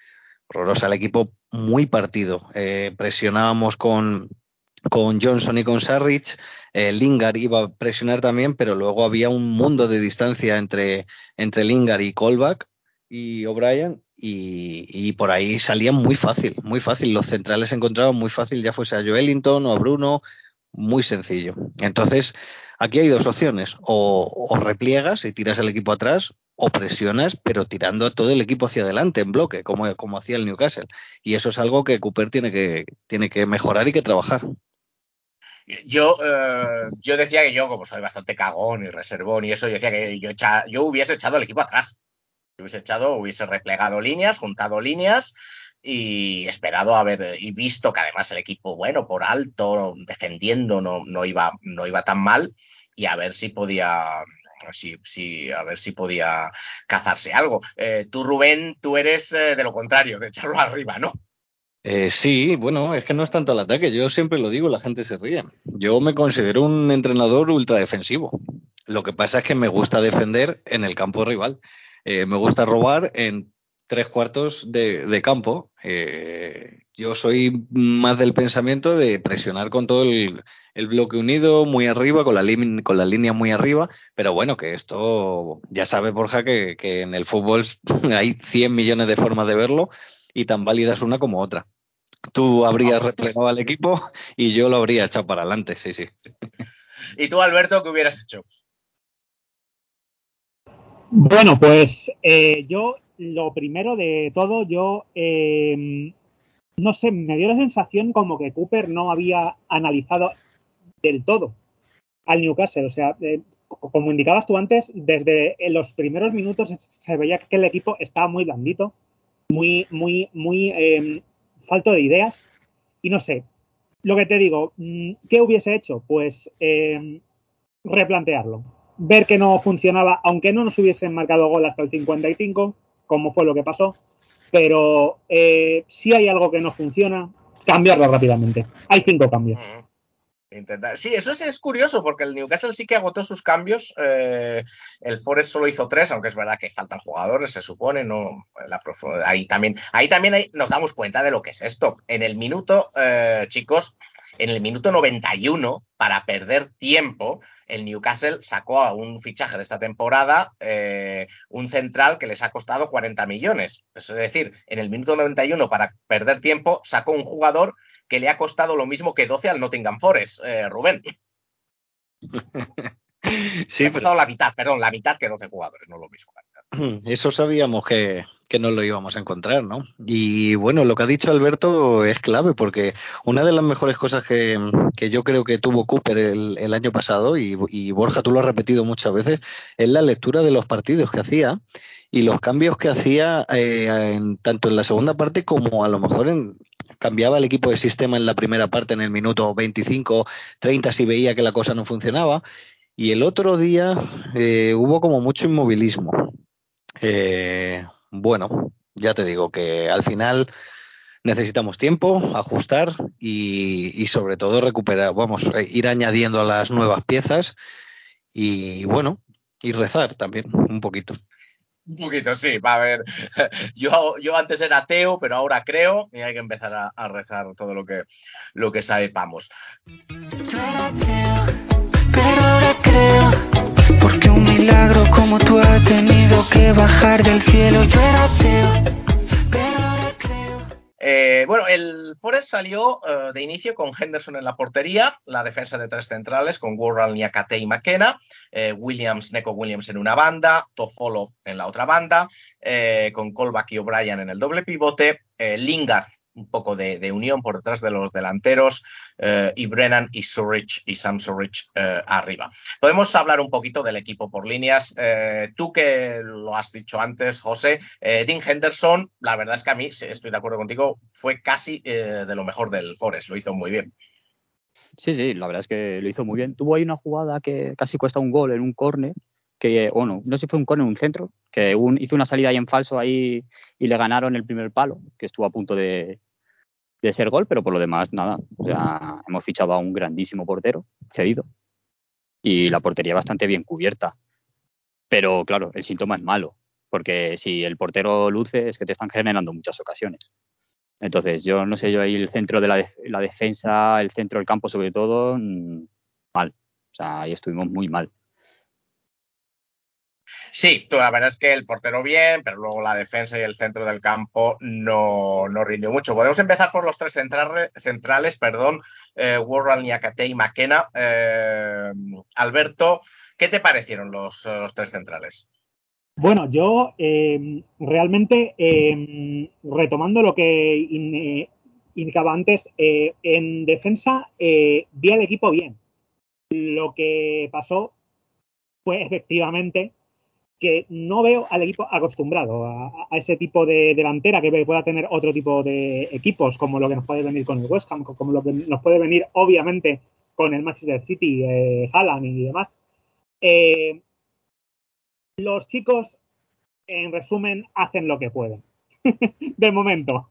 Speaker 3: Horrorosa. El equipo muy partido. Eh, presionábamos con, con Johnson y con Sarrich. Eh, Lingard iba a presionar también, pero luego había un mundo de distancia entre, entre Lingard y Colback y O'Brien. Y, por ahí salían muy fácil, muy fácil. Los centrales se encontraban muy fácil, ya fuese a Joelinton o a Bruno, muy sencillo. Entonces, aquí hay dos opciones, o, o repliegas y tiras el equipo atrás, o presionas, pero tirando a todo el equipo hacia adelante en bloque, como, como hacía el Newcastle. Y eso es algo que Cooper tiene que, tiene que mejorar y que trabajar.
Speaker 2: Yo, eh, yo decía que yo, como soy bastante cagón y reservón y eso, yo decía que yo, echa- yo hubiese echado el equipo atrás. Hubiese echado, hubiese replegado líneas, juntado líneas y esperado a ver y visto que además el equipo, bueno, por alto, defendiendo, no, no, iba, no iba tan mal y a ver si podía. Si, si, a ver si podía cazarse algo. Eh, tú, Rubén, tú eres eh, de lo contrario, de echarlo [LAUGHS] arriba, ¿no?
Speaker 3: Eh, sí, bueno, es que no es tanto el ataque, yo siempre lo digo, la gente se ríe. Yo me considero un entrenador ultra defensivo. Lo que pasa es que me gusta defender en el campo rival. Eh, me gusta robar en tres cuartos de, campo. Eh, yo soy más del pensamiento de presionar con todo el, bloque unido, muy arriba, con la, con la línea muy arriba, pero bueno, que esto ya sabe Borja que, que en el fútbol [LAUGHS] hay 100 millones de formas de verlo y tan válidas una como otra. Tú habrías replegado al equipo y yo lo habría echado para adelante, sí, sí.
Speaker 2: ¿Y tú, Alberto, qué hubieras hecho?
Speaker 5: Bueno, pues eh, yo, lo primero de todo, yo, eh, no sé, me dio la sensación como que Cooper no había analizado del todo al Newcastle. O sea, eh, co- como indicabas tú antes, desde los primeros minutos se veía que el equipo estaba muy blandito, muy, muy, muy falto de ideas. Y no sé, lo que te digo, mm, ¿qué hubiese hecho? Pues eh, replantearlo ver que no funcionaba, aunque no nos hubiesen marcado gol hasta el 55, como fue lo que pasó, pero eh, si hay algo que no funciona, cambiarlo rápidamente. Hay cinco cambios.
Speaker 2: Mm. Intentar- Sí, eso es curioso porque el Newcastle sí que agotó sus cambios. eh, el Forest solo hizo tres, aunque es verdad que faltan jugadores, se supone. No, La ahí también, ahí también nos damos cuenta de lo que es esto. En el minuto, eh, chicos, en el minuto 91, para perder tiempo, el Newcastle sacó a un fichaje de esta temporada, eh, un central que les ha costado 40 millones. Es decir, en el minuto 91, para perder tiempo, sacó un jugador que le ha costado lo mismo que 12 al Nottingham Forest, eh, Rubén. [LAUGHS]
Speaker 3: Sí,
Speaker 2: le ha
Speaker 3: pero
Speaker 2: costado la mitad, perdón, la mitad que 12 jugadores, no lo mismo. [CLEARS THROAT]
Speaker 3: eso sabíamos que, que no lo íbamos a encontrar, ¿no? Y bueno, lo que ha dicho Alberto es clave porque una de las mejores cosas que, que yo creo que tuvo Cooper el, el año pasado, y, y Borja tú lo has repetido muchas veces, es la lectura de los partidos que hacía y los cambios que hacía eh, en- tanto en la segunda parte como a lo mejor en, cambiaba el equipo de sistema en la primera parte en el minuto 25, 30 si veía que la cosa no funcionaba. Y el otro día eh, hubo como mucho inmovilismo. Eh, bueno, ya te digo que al final necesitamos tiempo, ajustar y, y sobre todo recuperar, vamos, eh, ir añadiendo las nuevas piezas y bueno, y rezar también un poquito.
Speaker 2: Un poquito, sí, va a ver. [LAUGHS] Yo, yo antes era ateo, pero ahora creo y hay que empezar a, a rezar todo lo que, lo que sepamos.
Speaker 6: Yo no creo, pero ahora creo, porque como tú ha tenido que bajar del cielo. Yo era ateo.
Speaker 2: Eh, bueno, el Forest salió eh, de inicio con Henderson en la portería, la defensa de tres centrales con Worrell, Niakate y McKenna, eh, Williams, Neko Williams en una banda, Toffolo en la otra banda, con Colback y O'Brien en el doble pivote, Lingard un poco de, unión por detrás de los delanteros eh, y Brennan y Surridge y Sam Surridge eh, arriba. Podemos hablar un poquito del equipo por líneas. Eh, tú que lo has dicho antes, José, eh, Dean Henderson, la verdad es que a mí, estoy de acuerdo contigo, fue casi de lo mejor del Forest, lo hizo muy bien.
Speaker 4: Sí, sí, la verdad es que lo hizo muy bien. Tuvo ahí una jugada que casi cuesta un gol en un córner, que, no sé si fue un córner o un centro, que hizo una salida ahí en falso ahí y le ganaron el primer palo, que estuvo a punto de, de ser gol, pero por lo demás, nada. O sea, hemos fichado a un grandísimo portero, cedido, y la portería bastante bien cubierta. Pero claro, el síntoma es malo, porque si el portero luce es que te están generando muchas ocasiones. Entonces, yo no sé, yo ahí el centro de la, def- la defensa, el centro del campo sobre todo, mm, mal. O sea, ahí estuvimos muy mal.
Speaker 2: Sí, la verdad es que el portero bien, pero luego la defensa y el centro del campo no, no rindió mucho. Podemos empezar por los tres centrales, centrales perdón, eh, Worrell, Niakate y McKenna. Eh, Alberto, ¿qué te parecieron los, los tres centrales?
Speaker 5: Bueno, yo eh, realmente, eh, retomando lo que in- indicaba antes, en defensa vi al equipo bien. Lo que pasó fue efectivamente que no veo al equipo acostumbrado a, a ese tipo de delantera que pueda tener otro tipo de equipos, como lo que nos puede venir con el West Ham, como lo que nos puede venir obviamente con el Manchester City, eh, Haaland y demás. Eh, los chicos, en resumen, hacen lo que pueden. [LAUGHS] de momento.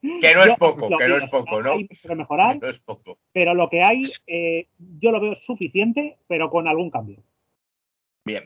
Speaker 2: Que no es
Speaker 5: Yo
Speaker 2: poco, que no es poco, ¿no?
Speaker 5: Hay que mejorar,
Speaker 2: No es poco.
Speaker 5: pero lo que hay, eh, yo lo veo suficiente, pero con algún cambio.
Speaker 2: Bien,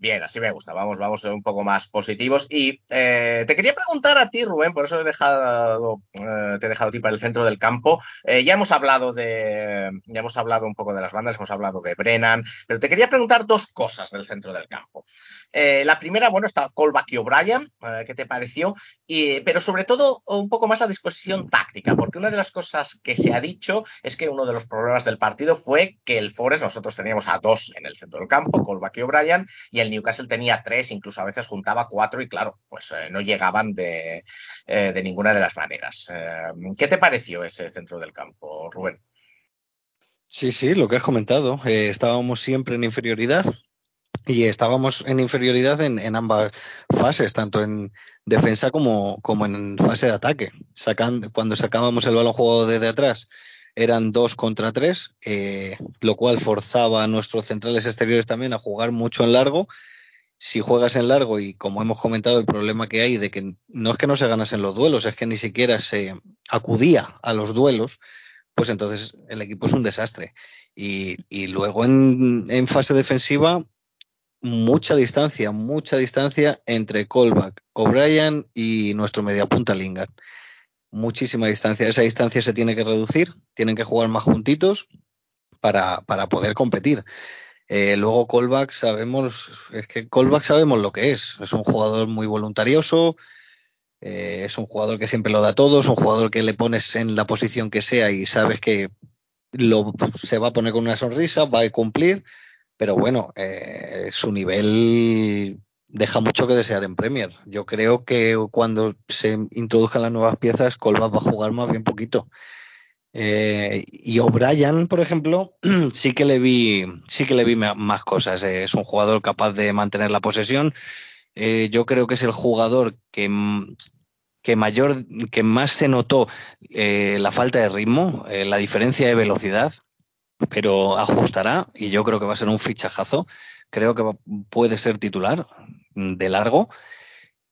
Speaker 2: bien, así me gusta. Vamos, vamos un poco más positivos. Y eh, te quería preguntar a ti, Rubén, por eso he dejado, eh, te he dejado a ti para el centro del campo. Eh, ya hemos hablado de, ya hemos hablado un poco de las bandas, hemos hablado de Brennan, pero te quería preguntar dos cosas del centro del campo. La primera, bueno, está Colback y O'Brien, ¿qué te pareció? Y, pero sobre todo un poco más la disposición táctica, porque una de las cosas que se ha dicho es que uno de los problemas del partido fue que el Forest, nosotros teníamos a dos en el centro del campo, Colback y O'Brien, y el Newcastle tenía tres, incluso a veces juntaba cuatro, y claro, pues eh, no llegaban de, eh, de ninguna de las maneras. Eh, ¿Qué te pareció ese centro del campo, Rubén?
Speaker 3: Sí, sí, lo que has comentado. Estábamos siempre en inferioridad y estábamos en inferioridad en, ambas fases, tanto en defensa como, como en fase de ataque. Sacan, cuando sacábamos el balón jugado desde atrás eran dos contra tres, eh, lo cual forzaba a nuestros centrales exteriores también a jugar mucho en largo. Si juegas en largo y como hemos comentado el problema que hay de que no es que no se ganasen los duelos, es que ni siquiera se acudía a los duelos, pues entonces el equipo es un desastre. Y, luego en, en, fase defensiva, mucha distancia, mucha distancia entre Colback, O'Brien y nuestro mediapunta Lingard. Muchísima distancia. Esa distancia se tiene que reducir, tienen que jugar más juntitos para, para poder competir. Eh, luego Colback sabemos, es que Colback sabemos lo que es. Es un jugador muy voluntarioso, eh, es un jugador que siempre lo da todo, es un jugador que le pones en la posición que sea y sabes que lo, se va a poner con una sonrisa, va a cumplir, pero bueno, eh, su nivel deja mucho que desear en Premier. Yo creo que cuando se introduzcan las nuevas piezas, Colback va a jugar más bien poquito. Eh, y O'Brien, por ejemplo, [CLEARS THROAT] sí que le vi, sí que le vi más cosas. Eh, es un jugador capaz de mantener la posesión. Eh, yo creo que es el jugador que, que mayor, que más se notó eh, la falta de ritmo, la diferencia de velocidad, pero ajustará y yo creo que va a ser un fichajazo. Creo que puede ser titular de largo.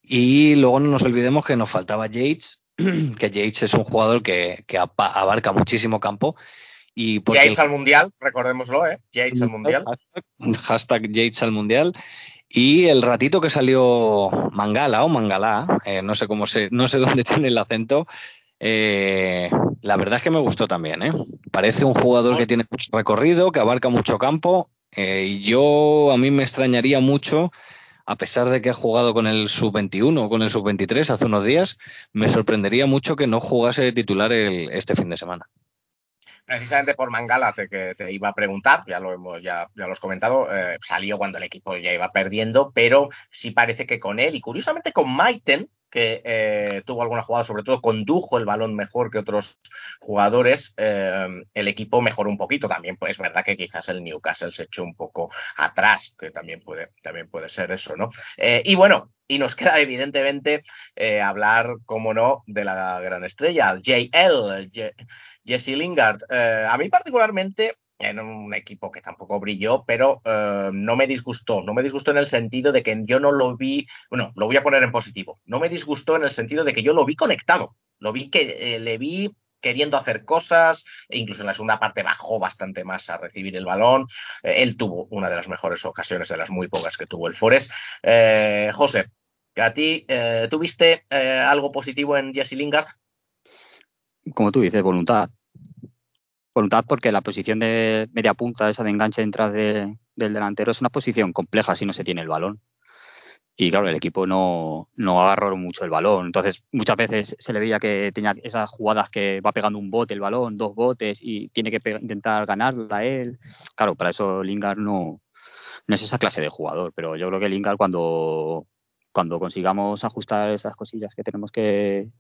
Speaker 3: Y luego no nos olvidemos que nos faltaba Yates, [CLEARS THROAT] que Yates es un jugador que, que abarca muchísimo campo. Y
Speaker 2: Yates el, al mundial, recordémoslo, ¿eh? Yates al mundial.
Speaker 3: Hashtag, hashtag Yates al mundial. Y el ratito que salió Mangala o Mangalá, eh, no sé cómo se, no sé [LAUGHS] dónde tiene el acento, eh, la verdad es que me gustó también, ¿eh? Parece un jugador que tiene mucho recorrido, que abarca mucho campo. Eh, yo a mí me extrañaría mucho a pesar de que ha jugado con el sub-21 o con el sub-23 hace unos días, me sorprendería mucho que no jugase de titular el, este fin de semana.
Speaker 2: Precisamente por Mangala te, que te iba a preguntar, ya lo hemos ya, ya comentado, eh, salió cuando el equipo ya iba perdiendo, pero sí parece que con él y curiosamente con Maiten, que eh, tuvo alguna jugada, sobre todo condujo el balón mejor que otros jugadores, eh, el equipo mejoró un poquito. También pues, es verdad que quizás el Newcastle se echó un poco atrás, que también puede, también puede ser eso, ¿no? Eh, y bueno, y nos [LAUGHS] queda evidentemente hablar, como no, de la gran estrella, JL, Jesse Lingard. A mí particularmente en un equipo que tampoco brilló, pero eh, no me disgustó. No me disgustó en el sentido de que yo no lo vi, bueno, lo voy a poner en positivo. No me disgustó en el sentido de que yo lo vi conectado. Lo vi que eh, le vi queriendo hacer cosas, e incluso en la segunda parte bajó bastante más a recibir el balón. Eh, él tuvo una de las mejores ocasiones, de las muy pocas que tuvo el Forest. José, a ti, ¿tuviste algo positivo en Jesse Lingard?
Speaker 4: Como tú dices, voluntad voluntad porque la posición de media punta, esa de enganche detrás de, del delantero, es una posición compleja si no se tiene el balón. Y claro, el equipo no, no agarró mucho el balón. Entonces, muchas veces se le veía que tenía esas jugadas que va pegando un bote el balón, dos botes, y tiene que intentar ganarla él. Claro, para eso Lingard no, no es esa clase de jugador. Pero yo creo que Lingard, cuando, cuando consigamos ajustar esas cosillas que tenemos que,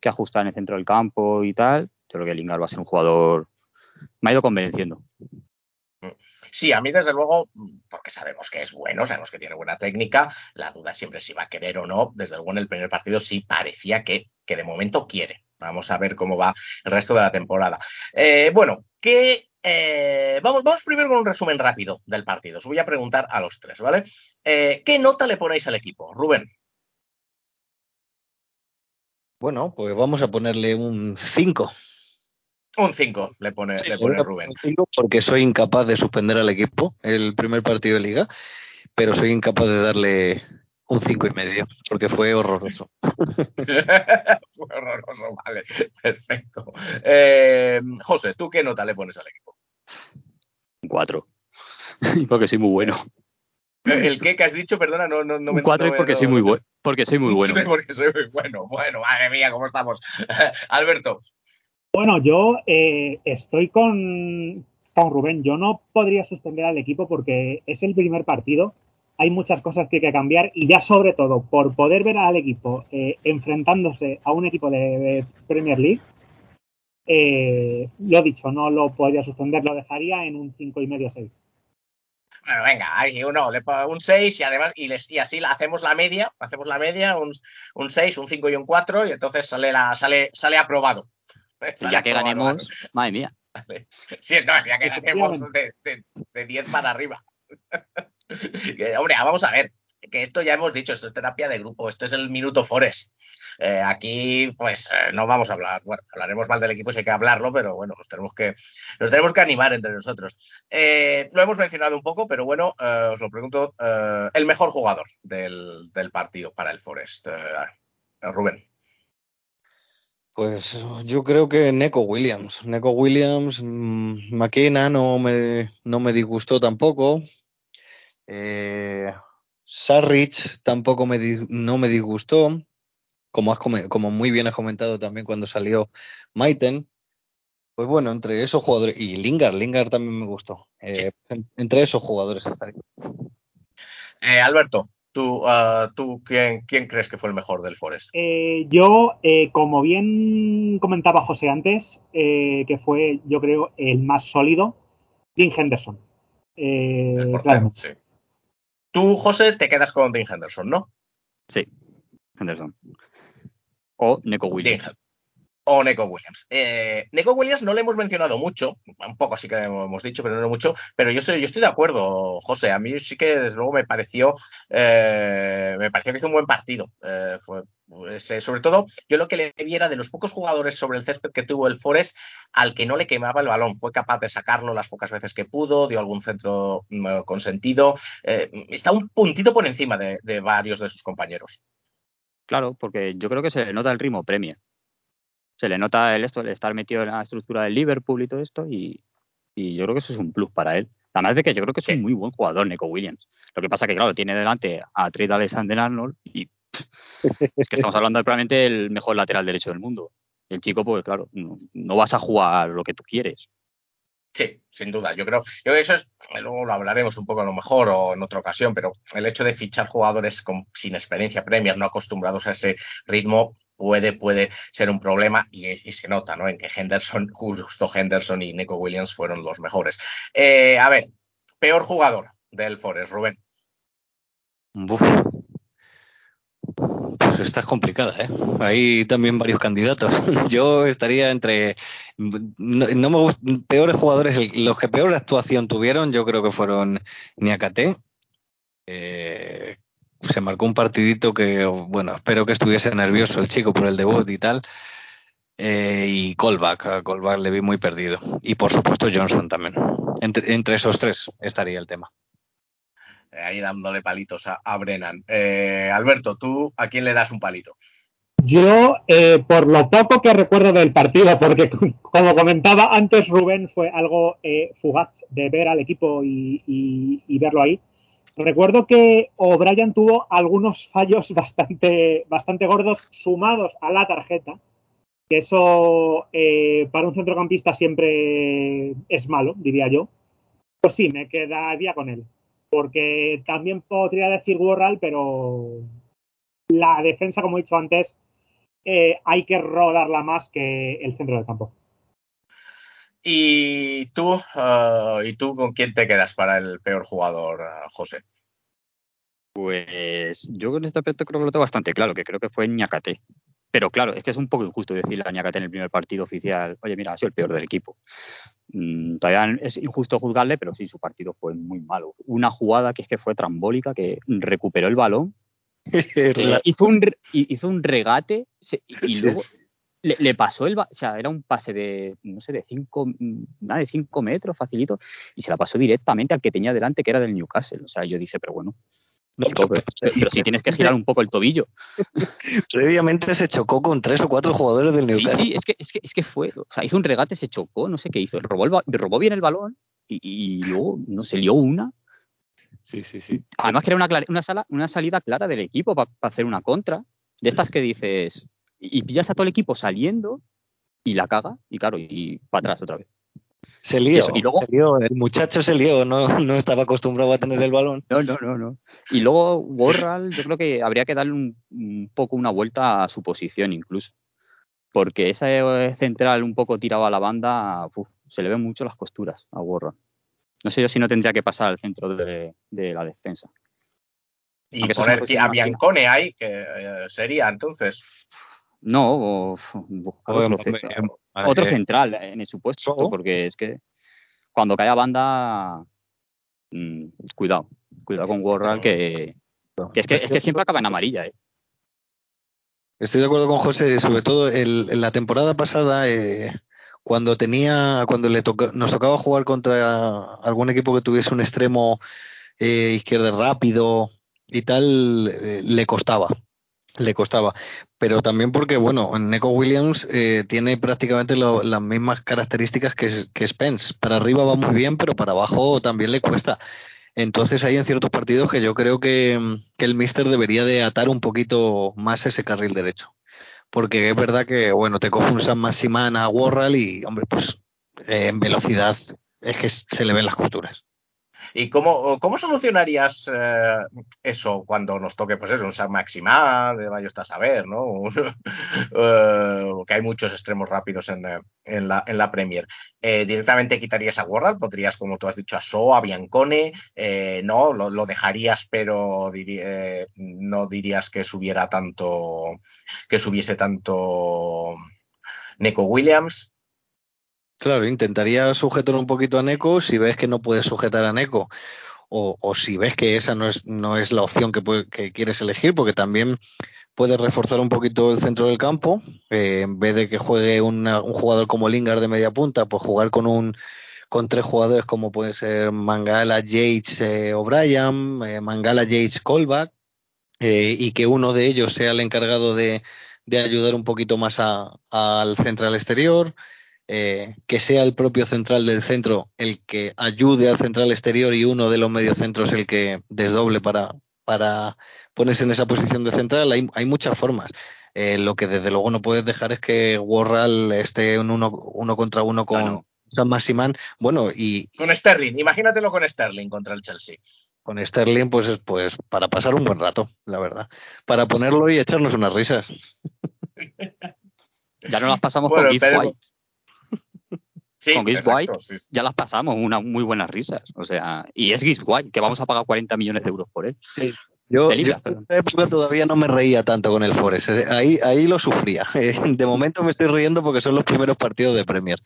Speaker 4: que ajustar en el centro del campo y tal, yo creo que Lingard va a ser un jugador me ha ido convenciendo.
Speaker 2: Sí, a mí desde luego, porque sabemos que es bueno, sabemos que tiene buena técnica, la duda siempre si va a querer o no. Desde luego en el primer partido sí parecía que, que de momento quiere. Vamos a ver cómo va el resto de la temporada. Eh, bueno, ¿qué, eh, vamos, vamos primero con un resumen rápido del partido. Os voy a preguntar a los tres, ¿vale? Eh, ¿Qué nota le ponéis al equipo? Rubén.
Speaker 3: Bueno, pues vamos a ponerle un 5.
Speaker 2: Un 5 le pone,
Speaker 3: Sí,
Speaker 2: le pone
Speaker 3: un
Speaker 2: Rubén.
Speaker 3: porque soy incapaz de suspender al equipo el primer partido de liga, pero soy incapaz de darle un cinco y medio porque fue horroroso. [LAUGHS] [LAUGHS]
Speaker 2: Fue horroroso, vale, perfecto. Eh, José, ¿tú qué nota le pones al equipo?
Speaker 4: Un 4. [LAUGHS] porque soy muy bueno.
Speaker 2: ¿El qué que has dicho? Perdona, no, no, no me
Speaker 4: un 4
Speaker 2: no
Speaker 4: y
Speaker 2: me-
Speaker 4: porque
Speaker 2: no-
Speaker 4: soy muy
Speaker 2: no-
Speaker 4: bueno. Porque soy muy bueno.
Speaker 2: Porque soy muy bueno. Bueno, madre mía, ¿cómo estamos? Alberto,
Speaker 5: Bueno, yo eh, estoy con, con Rubén. Yo no podría suspender al equipo porque es el primer partido. Hay muchas cosas que hay que cambiar y ya sobre todo por poder ver al equipo eh, enfrentándose a un equipo de, Premier League, eh, lo dicho, no lo podría suspender, lo dejaría en un cinco y medio 6.
Speaker 2: bueno, venga, ahí uno, un 6 y además, y, les, y así hacemos la media, hacemos la media, un, un 6, un 5 y un 4, y entonces sale, la, sale, sale aprobado. Sale
Speaker 4: ya que ganemos, madre mía.
Speaker 2: Sí, no, ya que ganemos de, de, de 10 para arriba. [LAUGHS] Que, Hombre, vamos a ver, que esto ya hemos dicho, esto es terapia de grupo, esto es el minuto Forest. Eh, aquí, pues, eh, no vamos a hablar, bueno, hablaremos mal del equipo si hay que hablarlo, pero bueno, nos tenemos que, nos tenemos que animar entre nosotros. Eh, lo hemos mencionado un poco, pero bueno, os lo pregunto, el mejor jugador del, del partido para el Forest, Rubén.
Speaker 3: Pues yo creo que Neko Williams. Neko Williams, McKenna no me, no me disgustó tampoco. Eh, Sarrich tampoco me, no me disgustó. Como, has como muy bien has comentado también cuando salió Maiten. Pues bueno, entre esos jugadores. Y Lingard, Lingard también me gustó. Eh, en- entre esos jugadores estaría.
Speaker 2: Eh, Alberto, ¿tú, ah, tú quién, quién crees que fue el mejor del Forest?
Speaker 5: Eh, yo, eh, como bien comentaba José antes, eh, que fue, yo creo, el más sólido, Dean Henderson. Eh,
Speaker 2: El portero,
Speaker 5: claramente.
Speaker 2: sí. Tú, José, te quedas con Dean Henderson, ¿no?
Speaker 4: Sí, Henderson. O Neko Williams.
Speaker 2: Dean O Neko Williams. Eh, Williams no le hemos mencionado mucho, un poco sí que lo hemos dicho, pero no mucho. Pero yo estoy, yo estoy de acuerdo, José. A mí sí que desde luego me pareció, eh, me pareció que hizo un buen partido. Eh, pues, eh, sobre todo, yo lo que le vi era de los pocos jugadores sobre el césped que tuvo el Forest al que no le quemaba el balón. Fue capaz de sacarlo las pocas veces que pudo, dio algún centro mm, consentido. Está un puntito por encima de, varios de sus compañeros.
Speaker 4: Claro, porque yo creo que se nota el ritmo premia. Se le nota el esto, el estar metido en la estructura del Liverpool y todo esto, y, y yo creo que eso es un plus para él. Además de que yo creo que es
Speaker 2: Sí.
Speaker 4: un muy buen jugador, Nico Williams. Lo que pasa que, claro, tiene delante a Trade Alexander Arnold y es que estamos hablando de probablemente el mejor lateral derecho del mundo. El chico, pues claro, no, no vas a jugar lo que tú quieres.
Speaker 2: Sí, sin duda. Yo creo, yo eso es, luego lo hablaremos un poco a lo mejor o en otra ocasión, pero el hecho de fichar jugadores con, sin experiencia Premier, no acostumbrados a ese ritmo, puede, puede ser un problema y, y se nota, ¿no? En que Henderson, [LAUGHS] justo Henderson y Nico Williams fueron los mejores. Eh, a ver, peor jugador del Forest, Rubén.
Speaker 3: Uf. Esta es complicada, ¿eh? Hay también varios candidatos. [LAUGHS] Yo estaría entre. No, me gust- peores jugadores, los que peor actuación tuvieron, yo creo que fueron Niakate. Eh, se marcó un partidito que, bueno, espero que estuviese nervioso el chico por el debut y tal. Eh, y Colback, a Colback le vi muy perdido. Y por supuesto Johnson también. Entre esos tres estaría el tema.
Speaker 2: Ahí dándole palitos a, Brennan. Eh, Alberto, ¿tú a quién le das un palito?
Speaker 5: Yo, eh, por lo poco que recuerdo del partido, porque [LAUGHS] como comentaba antes Rubén, fue algo eh, fugaz de ver al equipo y, verlo ahí. Recuerdo que O'Brien tuvo algunos fallos bastante, bastante gordos sumados a la tarjeta, que eso para un centrocampista siempre es malo, diría yo. Pues sí, me quedaría con él. Porque también podría decir Worral, pero la defensa, como he dicho antes, eh, hay que rodarla más que el centro del campo.
Speaker 2: ¿Y tú, eh, ¿y tú con quién te quedas para el peor jugador, eh, José?
Speaker 4: Pues yo con este aspecto creo que lo tengo bastante claro, que creo que fue Ñacate. Pero claro, es que es un poco injusto decirle a Ñacate en el primer partido oficial, oye, mira, ha sido el peor del equipo. Mm, todavía es injusto juzgarle, pero sí, su partido fue muy malo. Una jugada que es que fue trambólica, que recuperó el balón, [LAUGHS] eh, hizo, un, hizo regate se- y, luego le, le pasó el... O sea, era un pase de, no sé, de 5 nada de cinco metros, facilito, y se la pasó directamente al que tenía delante, que era del Newcastle. O sea, yo dije, pero bueno,
Speaker 3: No,
Speaker 4: pero, pero si tienes que girar un poco el tobillo. [LAUGHS]
Speaker 3: Previamente se chocó con tres o cuatro jugadores del Newcastle.
Speaker 4: sí, es que, es, que, es que fue. O sea, hizo un regate, se chocó, no sé qué hizo. Robó, el robó bien el balón y, y luego no se lió una.
Speaker 3: Sí, sí, sí.
Speaker 4: Además, que era una, una, sala, una salida clara del equipo para hacer una contra. De estas que dices. Y, y pillas a todo el equipo saliendo y la caga. Y claro, y para atrás otra vez.
Speaker 3: Se lió,
Speaker 4: eso, y luego-
Speaker 3: se lió, el muchacho se lió, no, no estaba acostumbrado a tener el balón.
Speaker 4: No, no, no, no. Y luego Warral, yo creo que habría que darle un, un poco una vuelta a su posición incluso. Porque ese central un poco tirado a la banda, uf, se le ven mucho las costuras a Warral. No sé yo si no tendría que pasar al centro de, de la defensa.
Speaker 2: Y
Speaker 4: Aunque
Speaker 2: poner a Biancone ahí, que eh, sería entonces.
Speaker 4: No, o, otro
Speaker 3: eh,
Speaker 4: central en el supuesto, porque es que cuando cae a banda, mm, cuidado, cuidado con Warral, que, que es que, es que siempre acaba en amarilla. ¿eh?
Speaker 3: Estoy de acuerdo con José, sobre todo el- en la temporada pasada, eh, cuando tenía, cuando le toca- nos tocaba jugar contra algún equipo que tuviese un extremo eh, izquierda rápido y tal, eh, le costaba, le costaba. Pero también porque, bueno, Neko Williams eh, tiene prácticamente las mismas características que, que Spence. Para arriba va muy bien, pero para abajo también le cuesta. Entonces hay en ciertos partidos que yo creo que, que el Mister debería de atar un poquito más ese carril derecho. Porque es verdad que, bueno, te coge un San Maximán a Warral y, hombre, pues eh, en velocidad es que se le ven las costuras.
Speaker 2: ¿Y cómo, cómo solucionarías eh, eso cuando nos toque, pues eso, un San Maximal, de vaya estás a saber, ¿no? [LAUGHS] Eh, que hay muchos extremos rápidos en, en la, en la Premier. Eh, ¿Directamente quitarías a Warral? ¿Pondrías, como tú has dicho, a So, a Biancone? No, lo, lo dejarías, pero eh, no dirías que subiera tanto, que subiese tanto Neko Williams.
Speaker 3: Claro, intentaría sujetar un poquito a Neko si ves que no puedes sujetar a Neko. O, o si ves que esa no es, no es la opción que, puede- que quieres elegir, porque también puedes reforzar un poquito el centro del campo. eh, en vez de que juegue un jugador como Lingard de media punta, pues jugar con un con tres jugadores como pueden ser Mangala, Yates, eh, O'Brien, eh, Mangala, Yates, Colback, eh, y que uno de ellos sea el encargado de, de ayudar un poquito más al central exterior. Eh, que sea el propio central del centro el que ayude al central exterior y uno de los mediocentros el que desdoble para, para ponerse en esa posición de central. Hay, hay muchas formas. Eh, lo que desde luego no puedes dejar es que Warral esté en uno, uno contra uno con
Speaker 2: Claro.
Speaker 3: San Maximán. Bueno, y
Speaker 2: Con Sterling, imagínatelo con Sterling contra el Chelsea.
Speaker 3: con Sterling, pues, es, pues para pasar un buen rato, la verdad. Para ponerlo y echarnos unas risas. [LAUGHS]
Speaker 4: Ya no las pasamos
Speaker 2: Bueno,
Speaker 4: con
Speaker 2: esperemos.
Speaker 4: White.
Speaker 2: Sí,
Speaker 4: Con Gibbs White.
Speaker 2: sí, sí.
Speaker 4: Ya las pasamos, unas muy buenas risas. O sea, y es Gibbs White, que vamos a pagar 40 millones de euros por él.
Speaker 3: Yo, en época todavía no me reía tanto con el Forest. eh, Ahí, ahí lo sufría. [LAUGHS] Eh, De momento me estoy riendo porque son los primeros partidos de Premier.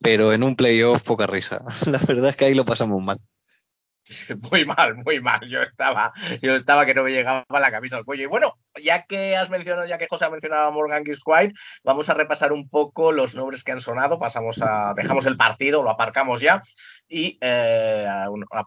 Speaker 3: Pero en un playoff, poca risa. [LAUGHS] La verdad es que ahí lo pasamos mal. [LAUGHS]
Speaker 2: Muy mal, muy mal. Yo estaba, yo estaba que no me llegaba la camisa al cuello. Y bueno, ya que has mencionado, ya que José ha mencionado a Morgan Gibbs White, vamos a repasar un poco los nombres que han sonado. Pasamos dejamos el partido, lo aparcamos ya y eh,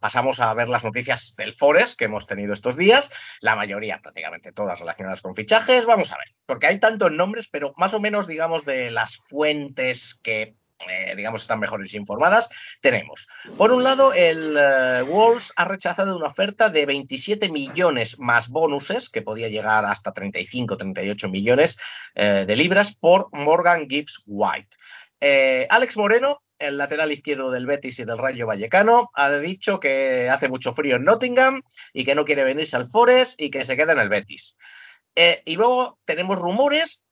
Speaker 2: pasamos a ver las noticias del Forest que hemos tenido estos días. La mayoría, prácticamente todas relacionadas con fichajes. Vamos a ver, porque hay tantos nombres, pero más o menos, digamos, de las fuentes que eh, digamos, están mejores informadas, tenemos por un lado, el eh, Wolves ha rechazado una oferta de 27 millones más bonuses, que podía llegar hasta 35, 38 millones eh, de libras, por Morgan Gibbs White. Eh, Alex Moreno, el lateral izquierdo del Betis y del Rayo Vallecano, ha dicho que hace mucho frío en Nottingham y que no quiere venirse al Forest y que se queda en el Betis. Eh, y luego tenemos rumores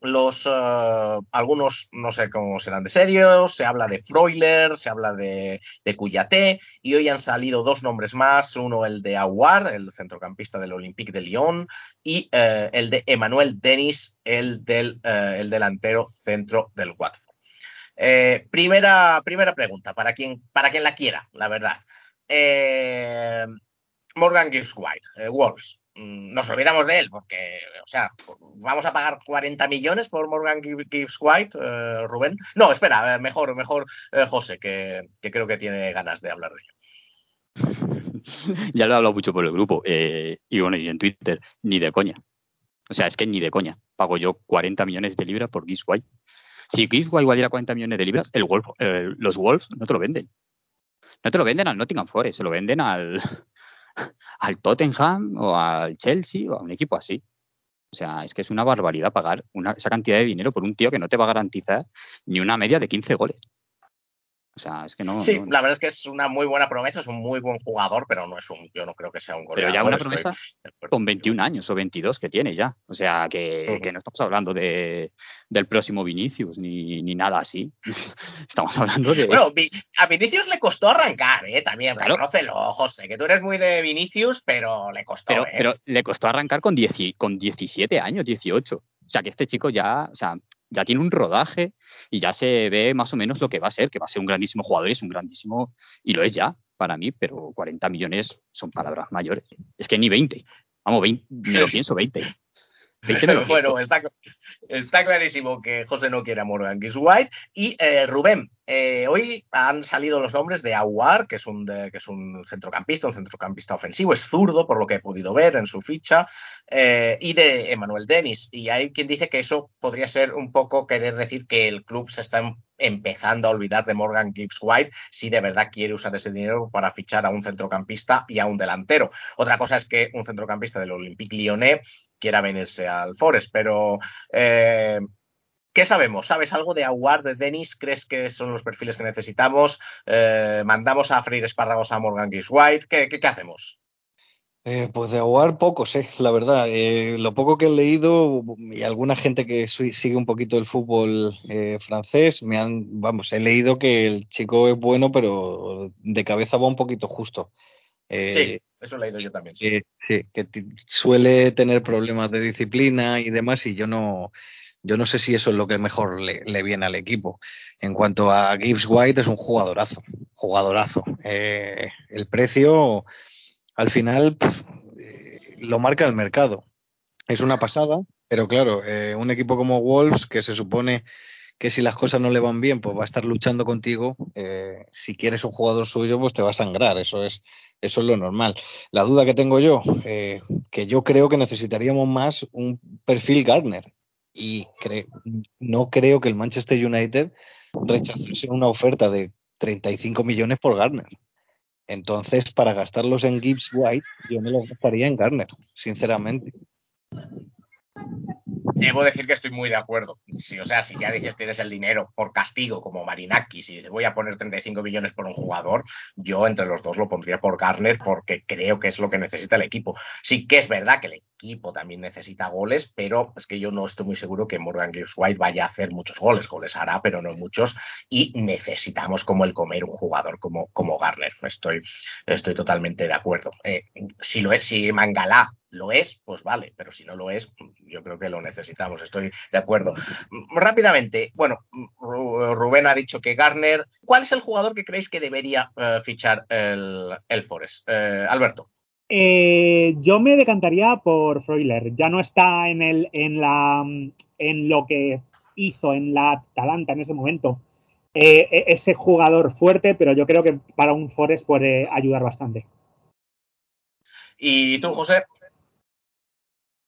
Speaker 2: los eh, algunos no sé cómo serán de serios, se habla de Freuler, se habla de, de Cuyaté y hoy han salido dos nombres más, uno el de Aouar, el centrocampista del Olympique de Lyon y eh, el de Emmanuel Denis, el del eh, el delantero centro del Watford. Primera, primera pregunta para quien, para quien la quiera, la verdad. Morgan Gibbs White, eh, Wolves. Mm, Nos olvidamos de él porque, o sea, vamos a pagar 40 millones por Morgan Gib- Gibbs White, eh, Rubén. No, espera, eh, mejor, mejor eh, José, que, que creo que tiene ganas de hablar de ello. [LAUGHS]
Speaker 4: ya lo he hablado mucho por el grupo. eh, y bueno, y en Twitter, ni de coña. O sea, es que ni de coña. Pago yo 40 millones de libras por Gibbs White. Si Gibbs White valiera 40 millones de libras, el Wolf, los Wolves no te lo venden. No te lo venden al Nottingham Forest, se lo venden al, al Tottenham o al Chelsea o a un equipo así. O sea, es que es una barbaridad pagar esa cantidad de dinero por un tío que no te va a garantizar ni una media de 15 goles. O sea, es que no.
Speaker 2: Sí,
Speaker 4: no-
Speaker 2: la verdad es que es una muy buena promesa, es un muy buen jugador, pero no es un, yo no creo que sea un goleador.
Speaker 4: Pero ya una promesa con 21 años o 22 que tiene ya. O sea, que, no estamos hablando de, del próximo Vinicius ni, ni nada así. [LAUGHS] estamos hablando de.
Speaker 2: Bueno, a Vinicius le costó arrancar, ¿eh? También,
Speaker 4: Claro.
Speaker 2: reconócelo, José, que tú eres muy de Vinicius, pero le costó,
Speaker 4: pero,
Speaker 2: ¿eh?
Speaker 4: pero le costó arrancar con, 10 con 17 años, 18. O sea, que este chico ya, o sea, ya tiene un rodaje y ya se ve más o menos lo que va a ser, que va a ser un grandísimo jugador y es un grandísimo, y lo es ya para mí, pero 40 millones son palabras mayores. Es que ni 20. Vamos, 20, me lo pienso 20. 20 me lo pienso.
Speaker 2: bueno, está, está clarísimo que José no quiere a Morgan Gibbs White. Y eh, Rubén, eh, hoy han salido los nombres de Aguar, que es, un, de- que es un centrocampista, un centrocampista ofensivo, es zurdo, por lo que he podido ver en su ficha, eh, y de Emmanuel Dennis. Y hay quien dice que eso podría ser un poco querer decir que el club se está em- empezando a olvidar de Morgan Gibbs White si de verdad quiere usar ese dinero para fichar a un centrocampista y a un delantero. Otra cosa es que un centrocampista del Olympique Lyonnais quiera venirse al Forest, pero eh, ¿qué sabemos? ¿Sabes algo de Aguar, de Denis? ¿Crees que son los perfiles que necesitamos? Eh, ¿Mandamos a freír espárragos a Morgan Gibbs White? ¿Qué, hacemos?
Speaker 3: Eh, pues de Aguar poco sé, la verdad. Eh, lo poco que he leído y alguna gente que sigue un poquito el fútbol eh, francés, me han, vamos, he leído que el chico es bueno, pero de cabeza va un poquito justo. Eh,
Speaker 2: sí, eso he leído yo también. sí.
Speaker 3: Que suele tener problemas de disciplina y demás, y yo no, yo no sé si eso es lo que mejor le, le viene al equipo. En cuanto a Gibbs White, es un jugadorazo, jugadorazo. Eh, el precio, al final, eh, lo marca el mercado. Es una pasada, pero claro, eh, un equipo como Wolves, que se supone que si las cosas no le van bien, pues va a estar luchando contigo. eh, si quieres un jugador suyo, pues te va a sangrar. Eso es, eso es lo normal. La duda que tengo yo, eh, que yo creo que necesitaríamos más un perfil Gardner. Y no creo que el Manchester United rechazarse una oferta de 35 millones por Garner. Entonces, para gastarlos en Gibbs White, yo me los gastaría en Garner, sinceramente.
Speaker 2: Debo decir que estoy muy de acuerdo. Sí, o sea, si ya dices tienes el dinero por castigo como Marinaki, si voy a poner 35 millones por un jugador, yo entre los dos lo pondría por Garner porque creo que es lo que necesita el equipo. Sí que es verdad que el equipo también necesita goles, pero es que yo no estoy muy seguro que Morgan Gibbs White vaya a hacer muchos goles. Goles hará, pero no muchos. Y necesitamos como el comer un jugador como, como Garner. Estoy, estoy totalmente de acuerdo. Eh, si lo es, si Mangalá lo es, pues vale, pero si no lo es, yo creo que lo necesitamos, estoy de acuerdo. Rápidamente, bueno, Rubén ha dicho que Garner, ¿cuál es el jugador que creéis que debería uh, fichar el, el Forest? Uh, Alberto.
Speaker 5: Eh, yo me decantaría por Freuler. Ya no está en el, en la, en lo que hizo en la Atalanta en ese momento. Eh, ese jugador fuerte, pero yo creo que para un Forest puede ayudar bastante.
Speaker 2: ¿Y tú, José?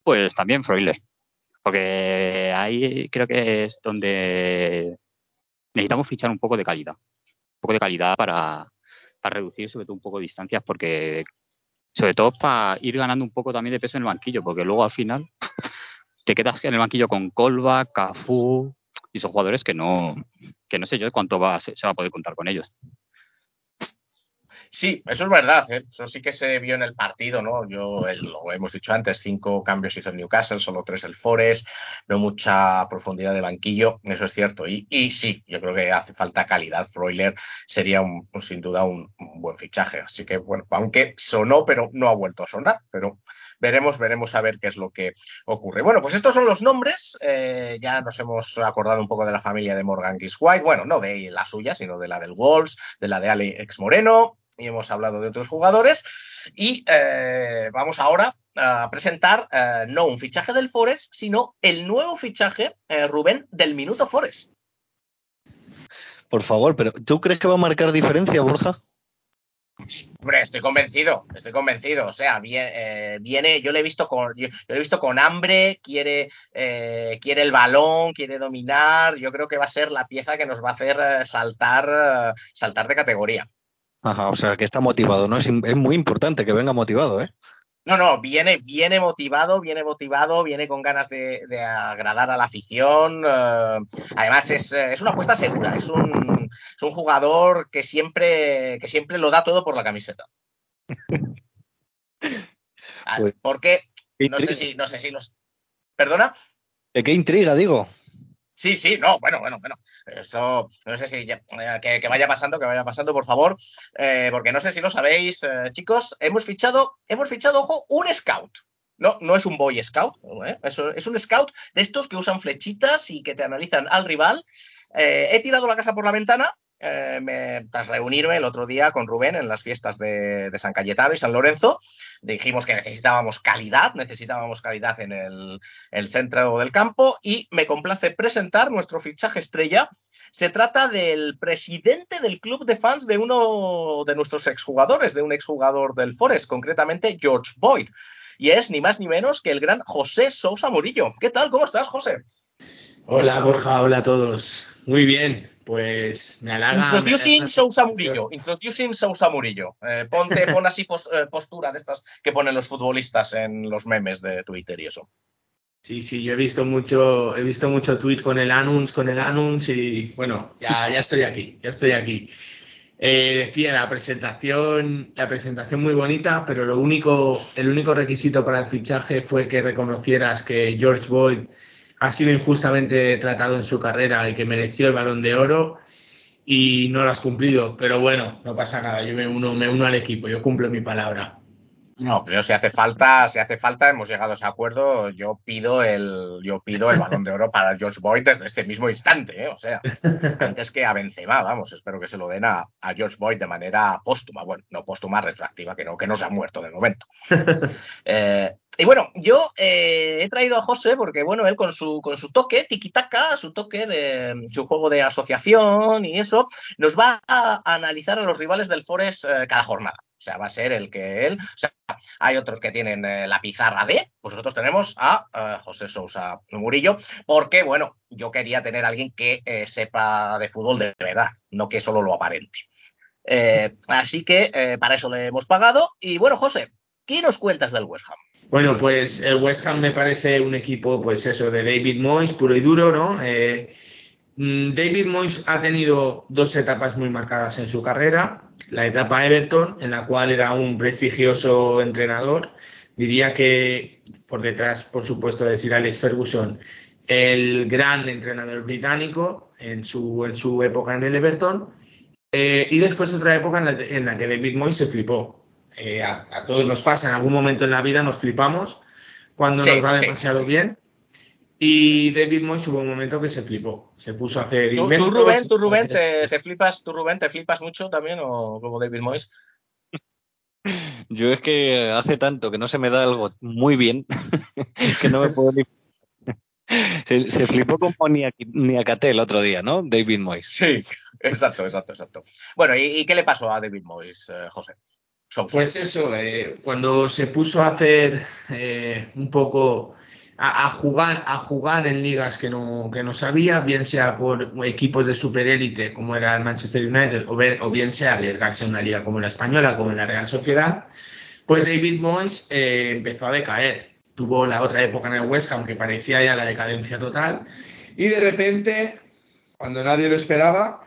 Speaker 4: Pues también Freuler. Porque ahí creo que es donde necesitamos fichar un poco de calidad. Un poco de calidad para, para reducir sobre todo un poco distancias, porque sobre todo para ir ganando un poco también de peso en el banquillo, porque luego al final [LAUGHS] te quedas en el banquillo con Colba, Cafú y son jugadores que no, que no sé yo cuánto va, se, se va a poder contar con ellos.
Speaker 2: Sí, eso es verdad, ¿eh? eso sí que se vio en el partido, ¿no? Yo lo hemos dicho antes, cinco cambios hizo el Newcastle, solo tres el Forest, no mucha profundidad de banquillo, eso es cierto. Y, y sí, yo creo que hace falta calidad. Freuler sería un, un, sin duda un, buen fichaje. Así que, bueno, aunque sonó, pero no ha vuelto a sonar, pero veremos, veremos a ver qué es lo que ocurre. Bueno, pues estos son los nombres. Eh, ya nos hemos acordado un poco de la familia de Morgan Gibbs White, bueno, no de la suya, sino de la del Wolves, de la de Alex Moreno, y hemos hablado de otros jugadores. Y eh, vamos ahora a presentar eh, no un fichaje del Forest, sino el nuevo fichaje, eh, Rubén, del Minuto Forest.
Speaker 3: Por favor, pero ¿tú crees que va a marcar diferencia, Borja?
Speaker 2: Hombre, estoy convencido, estoy convencido. O sea, viene, eh, viene yo le he visto con, yo, lo he visto con hambre, quiere, eh, quiere el balón, quiere dominar. Yo creo que va a ser la pieza que nos va a hacer eh, saltar, saltar de categoría.
Speaker 3: Ajá, o sea, que está motivado, ¿no? Es, es muy importante que venga motivado, ¿eh?
Speaker 2: No, no, viene, viene motivado, viene motivado, viene con ganas de, de agradar a la afición. Uh, además, es, es, una apuesta segura, es un, es un jugador que siempre, que siempre lo da todo por la camiseta. [LAUGHS] pues, Porque no sé si, no sé si los. ¿Perdona?
Speaker 3: ¿Qué intriga, digo?
Speaker 2: Sí, sí, no, bueno, bueno, bueno. Eso, no sé si eh, que, vaya pasando, que vaya pasando, por favor, eh, porque no sé si lo sabéis, eh, chicos, hemos fichado, hemos fichado, ojo, un scout. No, no es un boy scout, ¿eh? es, un scout de estos que usan flechitas y que te analizan al rival. He tirado la casa por la ventana eh, me, tras reunirme el otro día con Rubén en las fiestas de, San Cayetano y San Lorenzo, dijimos que necesitábamos calidad, necesitábamos calidad en el, el, centro del campo y me complace presentar nuestro fichaje estrella. Se trata del presidente del club de fans de uno de nuestros exjugadores, de un exjugador del Forest, concretamente George Boyd. Y es ni más ni menos que el gran José Sousa Murillo. ¿Qué tal? ¿Cómo estás, José?
Speaker 7: Hola, Borja. Hola a todos. Muy bien. Pues me halaga.
Speaker 2: Introducing me... Sousa Murillo. Introducing Sousa Murillo. Eh, ponte, pon así pos, eh, postura de estas que ponen los futbolistas en los memes de Twitter y eso.
Speaker 7: Sí, sí, yo he visto mucho, he visto mucho tweet con el anunce, con el anunce y bueno, ya, ya estoy aquí, ya estoy aquí. Eh, decía la presentación, la presentación muy bonita, pero lo único, el único requisito para el fichaje fue que reconocieras que George Boyd ha sido injustamente tratado en su carrera y que mereció el balón de oro y no lo has cumplido. Pero bueno, no pasa nada, yo me uno, me uno al equipo, yo cumplo mi palabra.
Speaker 2: No, pero si hace falta, si hace falta, hemos llegado a ese acuerdo. Yo pido el, yo pido el balón de oro para George Boyd desde este mismo instante, ¿eh? o sea, antes que a Benzema, vamos, espero que se lo den a, a, George Boyd de manera póstuma, bueno, no póstuma, retroactiva, que no, que no se ha muerto de momento. [LAUGHS] eh, Y bueno, yo eh, he traído a José porque, bueno, él con su, con su toque, tiki-taka, su toque de su juego de asociación y eso, nos va a analizar a los rivales del Forest eh, cada jornada. O sea, va a ser el que él. O sea, hay otros que tienen eh, la pizarra D, pues nosotros tenemos a José Sousa Murillo, porque, bueno, yo quería tener a alguien que sepa de fútbol de verdad, no que solo lo aparente. Así que para eso le hemos pagado. Y bueno, José, ¿qué nos cuentas del West Ham?
Speaker 7: Bueno, pues el West Ham me parece un equipo, pues eso, de David Moyes, puro y duro, ¿no? Eh, mm, David Moyes ha tenido dos etapas muy marcadas en su carrera. La etapa Everton, en la cual era un prestigioso entrenador. Diría que por detrás, por supuesto, de Sir Alex Ferguson, el gran entrenador británico en su, en su época en el Everton. Eh, y después otra época en la, en la que David Moyes se flipó. Eh, a, a, todos nos pasa, en algún momento en la vida nos flipamos cuando
Speaker 2: Sí,
Speaker 7: nos va demasiado
Speaker 2: sí.
Speaker 7: bien. Y David Moyes hubo un momento que se flipó, se puso a hacer
Speaker 2: ¿Tú, tú,
Speaker 7: inventos,
Speaker 2: Rubén, tú, Rubén,
Speaker 7: hacer-
Speaker 2: te, te flipas, tú, Rubén, te flipas mucho también o como David Moyes?
Speaker 3: Yo es que hace tanto que no se me da algo muy bien [LAUGHS] que no me puedo ni... Se, se flipó como Niakate el otro día, ¿no? David Moyes.
Speaker 2: Sí, exacto, exacto, exacto. Bueno, ¿y, y qué le pasó a David Moyes, eh, José?
Speaker 7: Pues eso, eh, cuando se puso a hacer eh, un poco a, a jugar a jugar en ligas que no, que no sabía, bien sea por equipos de superélite como era el Manchester United o, ver- o bien sea arriesgarse en una liga como la española, como en la Real Sociedad, pues David Moyes eh, empezó a decaer. Tuvo la otra época en el West Ham que parecía ya la decadencia total y de repente, cuando nadie lo esperaba,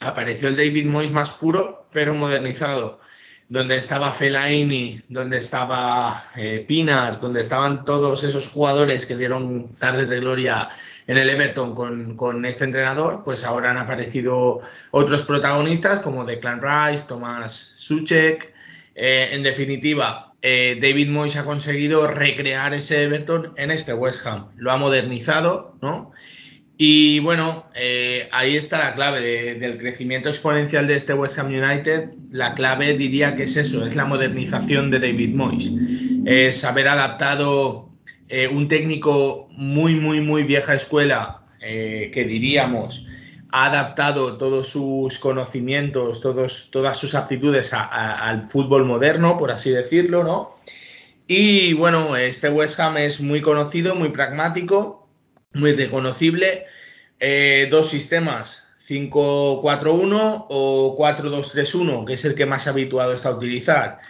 Speaker 7: apareció el David Moyes más puro pero modernizado donde estaba Fellaini, donde estaba eh, Pinar, donde estaban todos esos jugadores que dieron tardes de gloria en el Everton con, con este entrenador, pues ahora han aparecido otros protagonistas como Declan Rice, Tomás Suchek. Eh, en definitiva, eh, David Moyes ha conseguido recrear ese Everton en este West Ham. Lo ha modernizado, ¿no? Y bueno, eh, ahí está la clave de- del crecimiento exponencial de este West Ham United. La clave diría que es eso, es la modernización de David Moyes. Es haber adaptado eh, un técnico muy, muy, muy vieja escuela, eh, que diríamos ha adaptado todos sus conocimientos, todos, todas sus aptitudes al fútbol moderno, por así decirlo, ¿no? Y bueno, este West Ham es muy conocido, muy pragmático, muy reconocible. Eh, dos sistemas, 5-4-1 o 4-2-3-1, que es el que más habituado está a utilizar.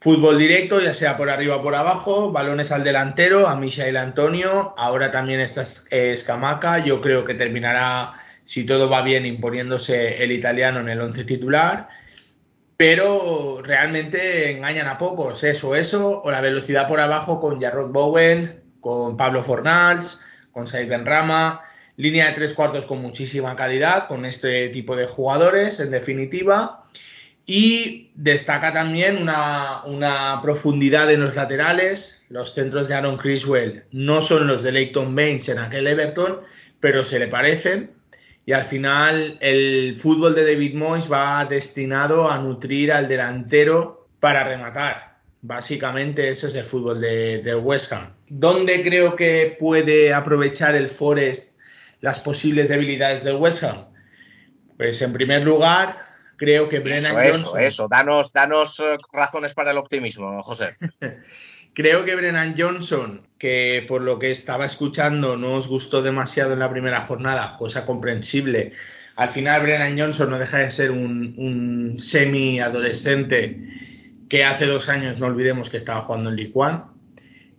Speaker 7: Fútbol directo, ya sea por arriba o por abajo, balones al delantero, a Michael Antonio, ahora también está eh, Scamaca, yo creo que terminará, si todo va bien, imponiéndose el italiano en el once titular, pero realmente engañan a pocos, eso, eso, o la velocidad por abajo con Jarrod Bowen, con Pablo Fornals, con Said Benrama, línea de tres cuartos con muchísima calidad, con este tipo de jugadores, en definitiva. Y destaca también una, una, profundidad en los laterales. Los centros de Aaron Criswell no son los de Leighton Baines en aquel Everton, pero se le parecen. Y al final el fútbol de David Moyes va destinado a nutrir al delantero para rematar. Básicamente ese es el fútbol de, de West Ham. ¿Dónde creo que puede aprovechar el Forest las posibles debilidades del West Ham? Pues en primer lugar, creo que Brennan
Speaker 2: eso,
Speaker 7: Johnson.
Speaker 2: Eso, eso, danos, danos uh, razones para el optimismo, José. [LAUGHS]
Speaker 7: creo que Brennan Johnson, que por lo que estaba escuchando no os gustó demasiado en la primera jornada, cosa comprensible. Al final, Brennan Johnson no deja de ser un, un semi-adolescente que hace dos años no olvidemos que estaba jugando en League One.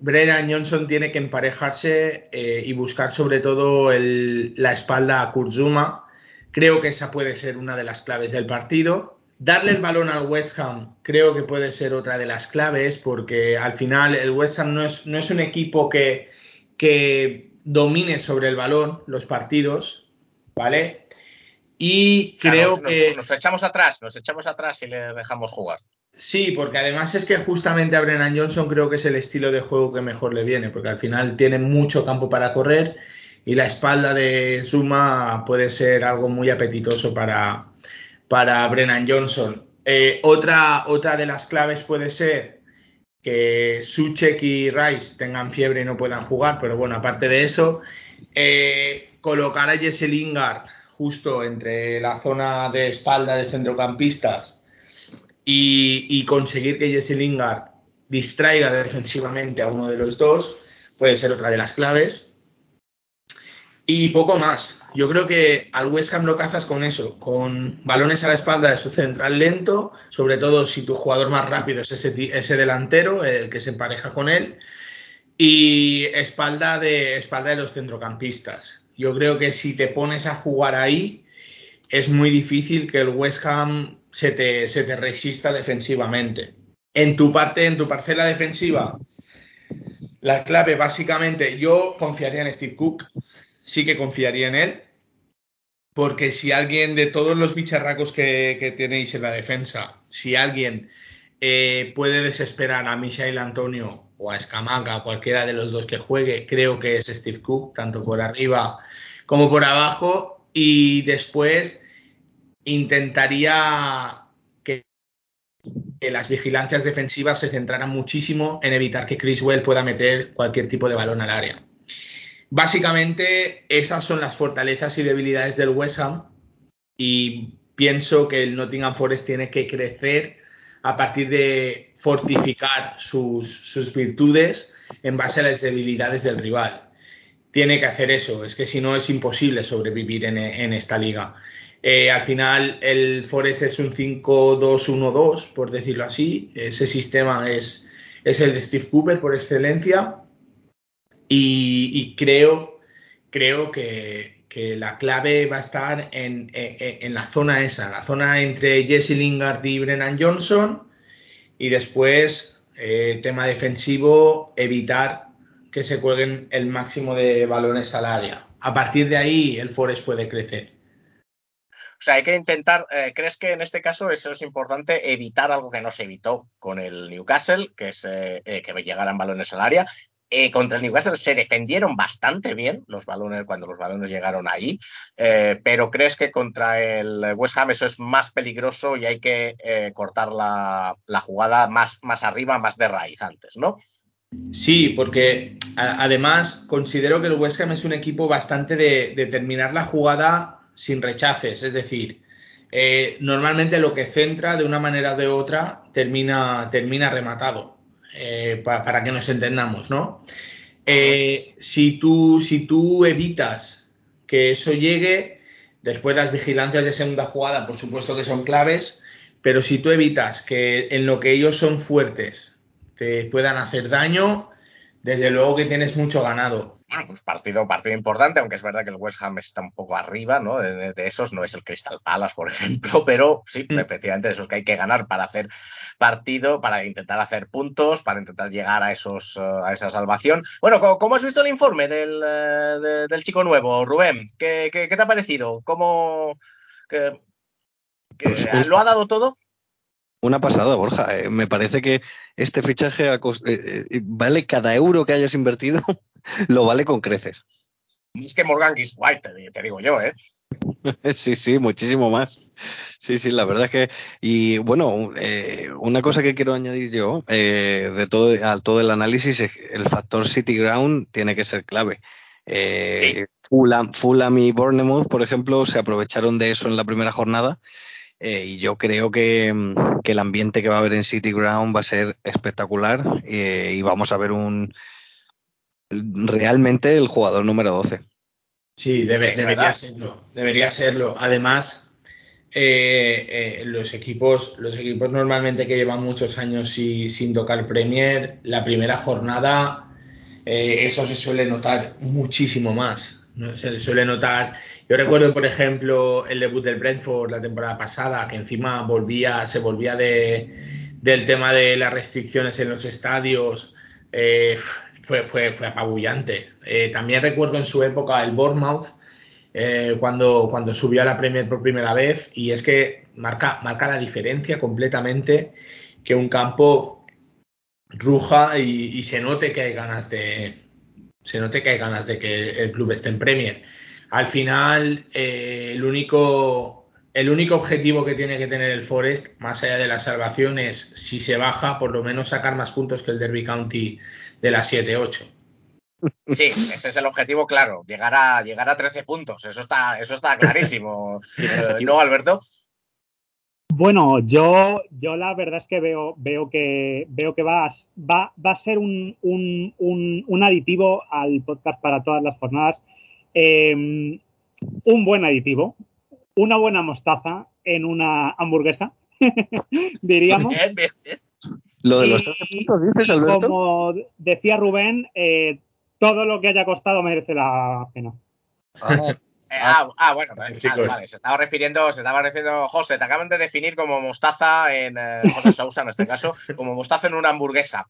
Speaker 7: Brennan Johnson tiene que emparejarse eh, y buscar sobre todo el, la espalda a Kurzuma. Creo que esa puede ser una de las claves del partido. Darle el balón al West Ham creo que puede ser otra de las claves porque al final el West Ham no es, no es un equipo que, que, domine sobre el balón los partidos, ¿vale? Y creo
Speaker 2: nos,
Speaker 7: que...
Speaker 2: Nos, nos, echamos atrás, nos echamos atrás y le dejamos jugar.
Speaker 7: Sí, porque además es que justamente a Brennan Johnson creo que es el estilo de juego que mejor le viene, porque al final tiene mucho campo para correr y la espalda de Zuma puede ser algo muy apetitoso para, para Brennan Johnson. Eh, otra, otra de las claves puede ser que Suchek y Rice tengan fiebre y no puedan jugar, pero bueno, aparte de eso, eh, colocar a Jesse Lingard justo entre la zona de espalda de centrocampistas y, conseguir que Jesse Lingard distraiga defensivamente a uno de los dos puede ser otra de las claves. Y poco más. Yo creo que al West Ham lo cazas con eso, con balones a la espalda de su central lento, sobre todo si tu jugador más rápido es ese, ese delantero, el que se empareja con él, y espalda de, espalda de los centrocampistas. Yo creo que si te pones a jugar ahí, es muy difícil que el West Ham se te, se te resista defensivamente. En tu parte, en tu parcela defensiva, la clave básicamente, yo confiaría en Steve Cook, sí que confiaría en él, porque si alguien de todos los bicharracos que, que tenéis en la defensa, si alguien eh, puede desesperar a Michael Antonio o a Escamaca, cualquiera de los dos que juegue, creo que es Steve Cook, tanto por arriba como por abajo, y después intentaría que, las vigilancias defensivas se centraran muchísimo en evitar que Criswell pueda meter cualquier tipo de balón al área. Básicamente, esas son las fortalezas y debilidades del West Ham y pienso que el Nottingham Forest tiene que crecer a partir de fortificar sus, sus virtudes en base a las debilidades del rival. Tiene que hacer eso, es que si no es imposible sobrevivir en, en esta liga. Eh, al final el Forest es un 5-2-1-2, por decirlo así. Ese sistema es, es el de Steve Cooper por excelencia. Y, creo, creo que, que, la clave va a estar en, en, la zona esa, la zona entre Jesse Lingard y Brennan Johnson. Y después, eh, tema defensivo, evitar que se jueguen el máximo de balones al área. A partir de ahí, el Forest puede crecer.
Speaker 2: O sea, hay que intentar, eh, ¿crees que en este caso eso es importante, evitar algo que no se evitó con el Newcastle, que es eh, que llegaran balones al área? Eh, contra el Newcastle se defendieron bastante bien los balones cuando los balones llegaron ahí, eh, pero crees que contra el West Ham eso es más peligroso y hay que eh, cortar la, jugada más, más arriba, más de raíz antes, ¿no?
Speaker 7: Sí, porque además considero que el West Ham es un equipo bastante de, de terminar la jugada sin rechaces, es decir, eh, normalmente lo que centra de una manera o de otra termina, termina rematado, eh, pa, para que nos entendamos, ¿no? Eh, si, tú, si tú evitas que eso llegue, después las vigilancias de segunda jugada, por supuesto que son claves, pero si tú evitas que en lo que ellos son fuertes te puedan hacer daño, desde luego que tienes mucho ganado.
Speaker 2: Bueno, pues partido, partido importante, aunque es verdad que el West Ham está un poco arriba, ¿no? De, de esos no es el Crystal Palace, por [LAUGHS] ejemplo, pero sí, mm. efectivamente, de esos que hay que ganar para hacer partido, para intentar hacer puntos, para intentar llegar a esos uh, a esa salvación. Bueno, ¿cómo, has visto el informe del, de, del chico nuevo, Rubén? ¿Qué, qué, qué te ha parecido? ¿Cómo que, que pues, lo ha dado todo?
Speaker 3: Una pasada, Borja. Eh, me parece que este fichaje eh, eh, vale cada euro que hayas invertido, [LAUGHS] lo vale con creces.
Speaker 2: Es que Morgan Giswhite, te, te digo yo, ¿eh? [LAUGHS]
Speaker 3: sí, sí, muchísimo más. Sí, sí, la verdad es que. Y bueno, eh, una cosa que quiero añadir yo eh, de todo, a todo el análisis es que el factor City Ground tiene que ser clave. Eh, sí. Fulham, Fulham y Bournemouth, por ejemplo, se aprovecharon de eso en la primera jornada. Eh, y yo creo que, que, el ambiente que va a haber en City Ground va a ser espectacular eh, y vamos a ver un realmente el jugador número 12.
Speaker 7: Sí, debe, debería serlo. Debería serlo. Además, eh, los, equipos, los equipos normalmente que llevan muchos años y, sin tocar Premier, la primera jornada, eso se suele notar muchísimo más. ¿no? Se le suele notar yo recuerdo, por ejemplo, el debut del Brentford la temporada pasada, que encima volvía, se volvía de, del tema de las restricciones en los estadios. Eh, fue, fue, fue apabullante. Eh, también recuerdo en su época el Bournemouth, eh, cuando, cuando subió a la Premier por primera vez, y es que marca, marca la diferencia completamente que un campo ruja y, y se note que hay ganas de se note que hay ganas de que el club esté en Premier al final eh, el único el único objetivo que tiene que tener el Forest, más allá de la salvación, es si se baja, por lo menos sacar más puntos que el Derby County de la 7-8.
Speaker 2: Sí, ese es el objetivo, claro, llegar a, llegar a 13 puntos, eso está, eso está clarísimo. [LAUGHS] Eh, ¿No, Alberto?
Speaker 5: Bueno, yo, yo la verdad es que veo, veo que veo que va, a- va, va a ser un, un, un, un aditivo al podcast para todas las jornadas. Eh, un buen aditivo, una buena mostaza en una hamburguesa, [LAUGHS] diríamos.
Speaker 2: Bien, bien, bien.
Speaker 3: Lo de
Speaker 5: Y-
Speaker 3: los 13 puntos, dices, Alberto.
Speaker 5: como decía Rubén, eh, todo lo que haya costado merece la pena.
Speaker 3: Ah,
Speaker 2: ah, ah, bueno, vale,
Speaker 7: Chicos.
Speaker 2: vale, se estaba refiriendo, se estaba refiriendo, José, te acaban de definir como mostaza en, eh, José Sousa en este caso, como mostaza en una hamburguesa.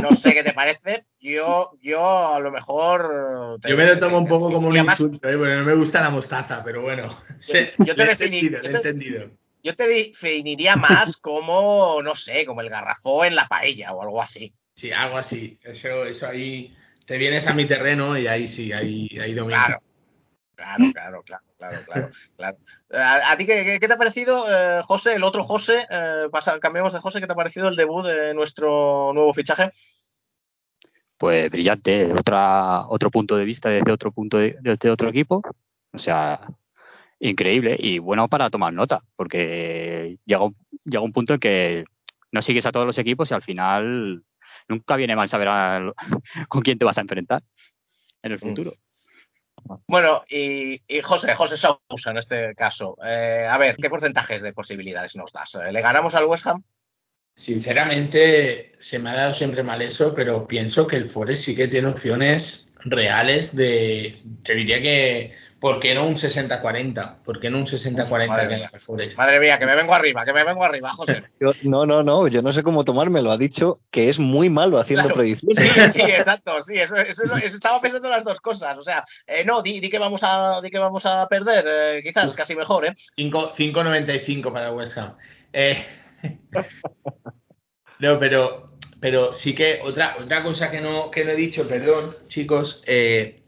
Speaker 2: No sé qué te parece, yo, yo a lo mejor... te-
Speaker 7: Yo me lo
Speaker 2: te-
Speaker 7: tomo un
Speaker 2: te-
Speaker 7: poco como un
Speaker 2: y además,
Speaker 7: insulto, ¿eh? Bueno, no me gusta la mostaza, pero bueno. [LAUGHS]
Speaker 2: Yo te
Speaker 7: lo he entendido,
Speaker 2: yo te- definiría más como, no sé, como el garrafó en la paella o algo así.
Speaker 7: Sí, algo así. Eso, eso ahí. Te vienes a mi terreno y ahí sí, ahí, ahí.
Speaker 2: Claro. Claro, claro, claro, claro, claro, claro. ¿A, a ti qué, te ha parecido, eh, José, el otro José? eh, pasa- cambiamos de José, ¿qué te ha parecido el debut de nuestro nuevo fichaje?
Speaker 4: Pues brillante, otra, otro punto de vista desde otro punto de, desde otro equipo. O sea, increíble y bueno para tomar nota, porque llega, un- llega un punto en que no sigues a todos los equipos y al final nunca viene mal saber [LAUGHS] con quién te vas a enfrentar en el futuro.
Speaker 2: Bueno, y, José, José Sousa en este caso. eh, a ver, ¿qué porcentajes de posibilidades nos das? Eh, ¿Le ganamos al West Ham?
Speaker 7: Sinceramente, se me ha dado siempre mal eso, pero pienso que el Forest sí que tiene opciones reales de. Te diría que. ¿Por qué no un 60-40? ¿Por qué no un 60-40
Speaker 2: madre
Speaker 7: que el Forest?
Speaker 2: Madre mía, que me vengo arriba, que me vengo arriba, José. [LAUGHS]
Speaker 3: yo- no, no, no, yo no sé cómo tomármelo. Ha dicho que es muy malo haciendo
Speaker 2: Claro.
Speaker 3: predicciones.
Speaker 2: Sí, sí, exacto, sí, eso, estaba pensando las dos cosas. O sea, eh, no, di, di que vamos a, di que vamos a perder, eh, quizás, casi mejor, ¿eh?
Speaker 7: 5 5.95 para West Ham. Eh, [LAUGHS] no, pero, pero sí que otra, otra cosa que no, que no he dicho, perdón, chicos, eh,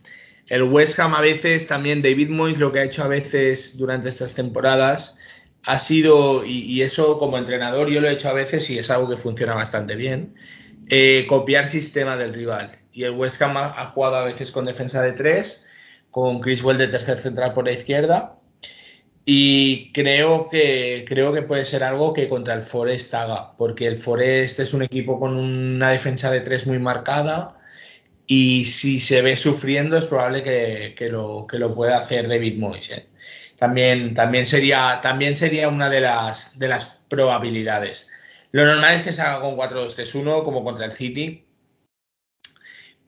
Speaker 7: el West Ham a veces, también David Moyes lo que ha hecho a veces durante estas temporadas ha sido, y, eso como entrenador yo lo he hecho a veces y es algo que funciona bastante bien, eh, copiar sistema del rival. Y el West Ham ha, jugado a veces con defensa de tres, con Chris Well de tercer central por la izquierda. Y creo que, creo que puede ser algo que contra el Forest haga, porque el Forest es un equipo con una defensa de tres muy marcada y si se ve sufriendo es probable que, que lo, que lo pueda hacer David Moyes. ¿eh? También, también, sería, también sería una de las, de las probabilidades. Lo normal es que se haga con 4-2-3-1 como contra el City,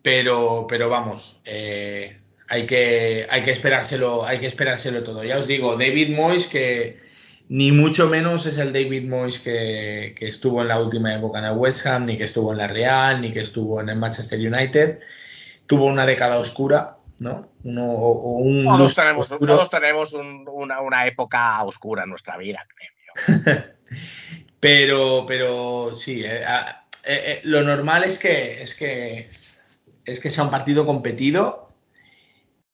Speaker 7: pero, pero vamos, eh, hay que, hay que esperárselo, hay que esperárselo todo. Ya os digo, David Moyes que ni mucho menos es el David Moyes que, que estuvo en la última época en el West Ham, ni que estuvo en la Real, ni que estuvo en el Manchester United. Tuvo una década oscura, ¿no? Uno, o, o un
Speaker 2: Todos tenemos,
Speaker 7: oscuro.
Speaker 2: todos tenemos un- una, una época oscura en nuestra vida, creo. [LAUGHS]
Speaker 7: Pero, pero sí, eh, eh, eh, lo normal es que, es que es que sea un partido competido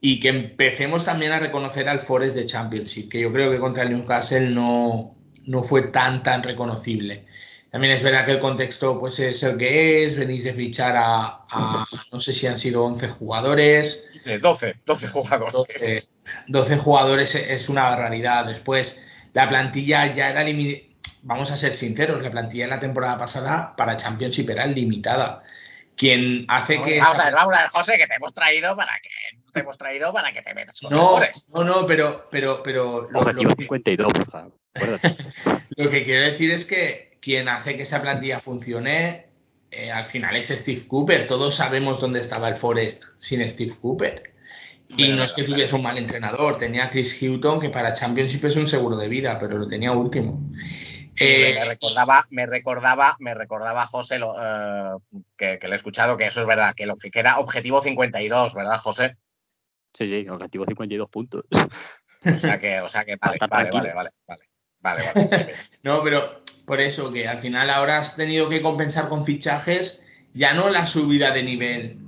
Speaker 7: y que empecemos también a reconocer al Forest de Championship, que yo creo que contra el Newcastle no, no fue tan tan reconocible. También es verdad que el contexto pues es el que es, venís de fichar a, a- no sé si han sido 11 jugadores,
Speaker 2: Dice 12, 12 jugadores.
Speaker 7: 12, 12 jugadores es una barbaridad. Después, la plantilla ya era limitada. Vamos a ser sinceros, la plantilla en la temporada pasada para Championship era limitada. Quien hace que.
Speaker 2: Vamos
Speaker 7: esa-
Speaker 2: a ver, vamos a ver, José, que te hemos traído para que te hemos traído para que te metas con
Speaker 7: No,
Speaker 2: mejores.
Speaker 7: no, no, pero, pero, pero lo,
Speaker 4: Objetivo
Speaker 7: lo que,
Speaker 4: 52, por favor. acuérdate. [LAUGHS]
Speaker 7: lo que quiero decir es que quien hace que esa plantilla funcione eh, al final es Steve Cooper. Todos sabemos dónde estaba el Forest sin Steve Cooper. Y
Speaker 2: Pero,
Speaker 7: no es que tuviese un mal entrenador, tenía a Chris Houghton, que para Championship es un seguro de vida, pero lo tenía último. Eh,
Speaker 2: me recordaba, me recordaba, me recordaba José lo, eh, que, que le he escuchado que eso es verdad, que lo que era objetivo 52, ¿verdad, José?
Speaker 4: Sí, sí, objetivo 52 puntos.
Speaker 2: O sea que, o sea que vale,
Speaker 4: Estar
Speaker 2: vale, vale,
Speaker 4: tranquilo.
Speaker 2: vale, vale, vale, vale, vale. [LAUGHS]
Speaker 7: No, pero por eso que al final ahora has tenido que compensar con fichajes ya no la subida de nivel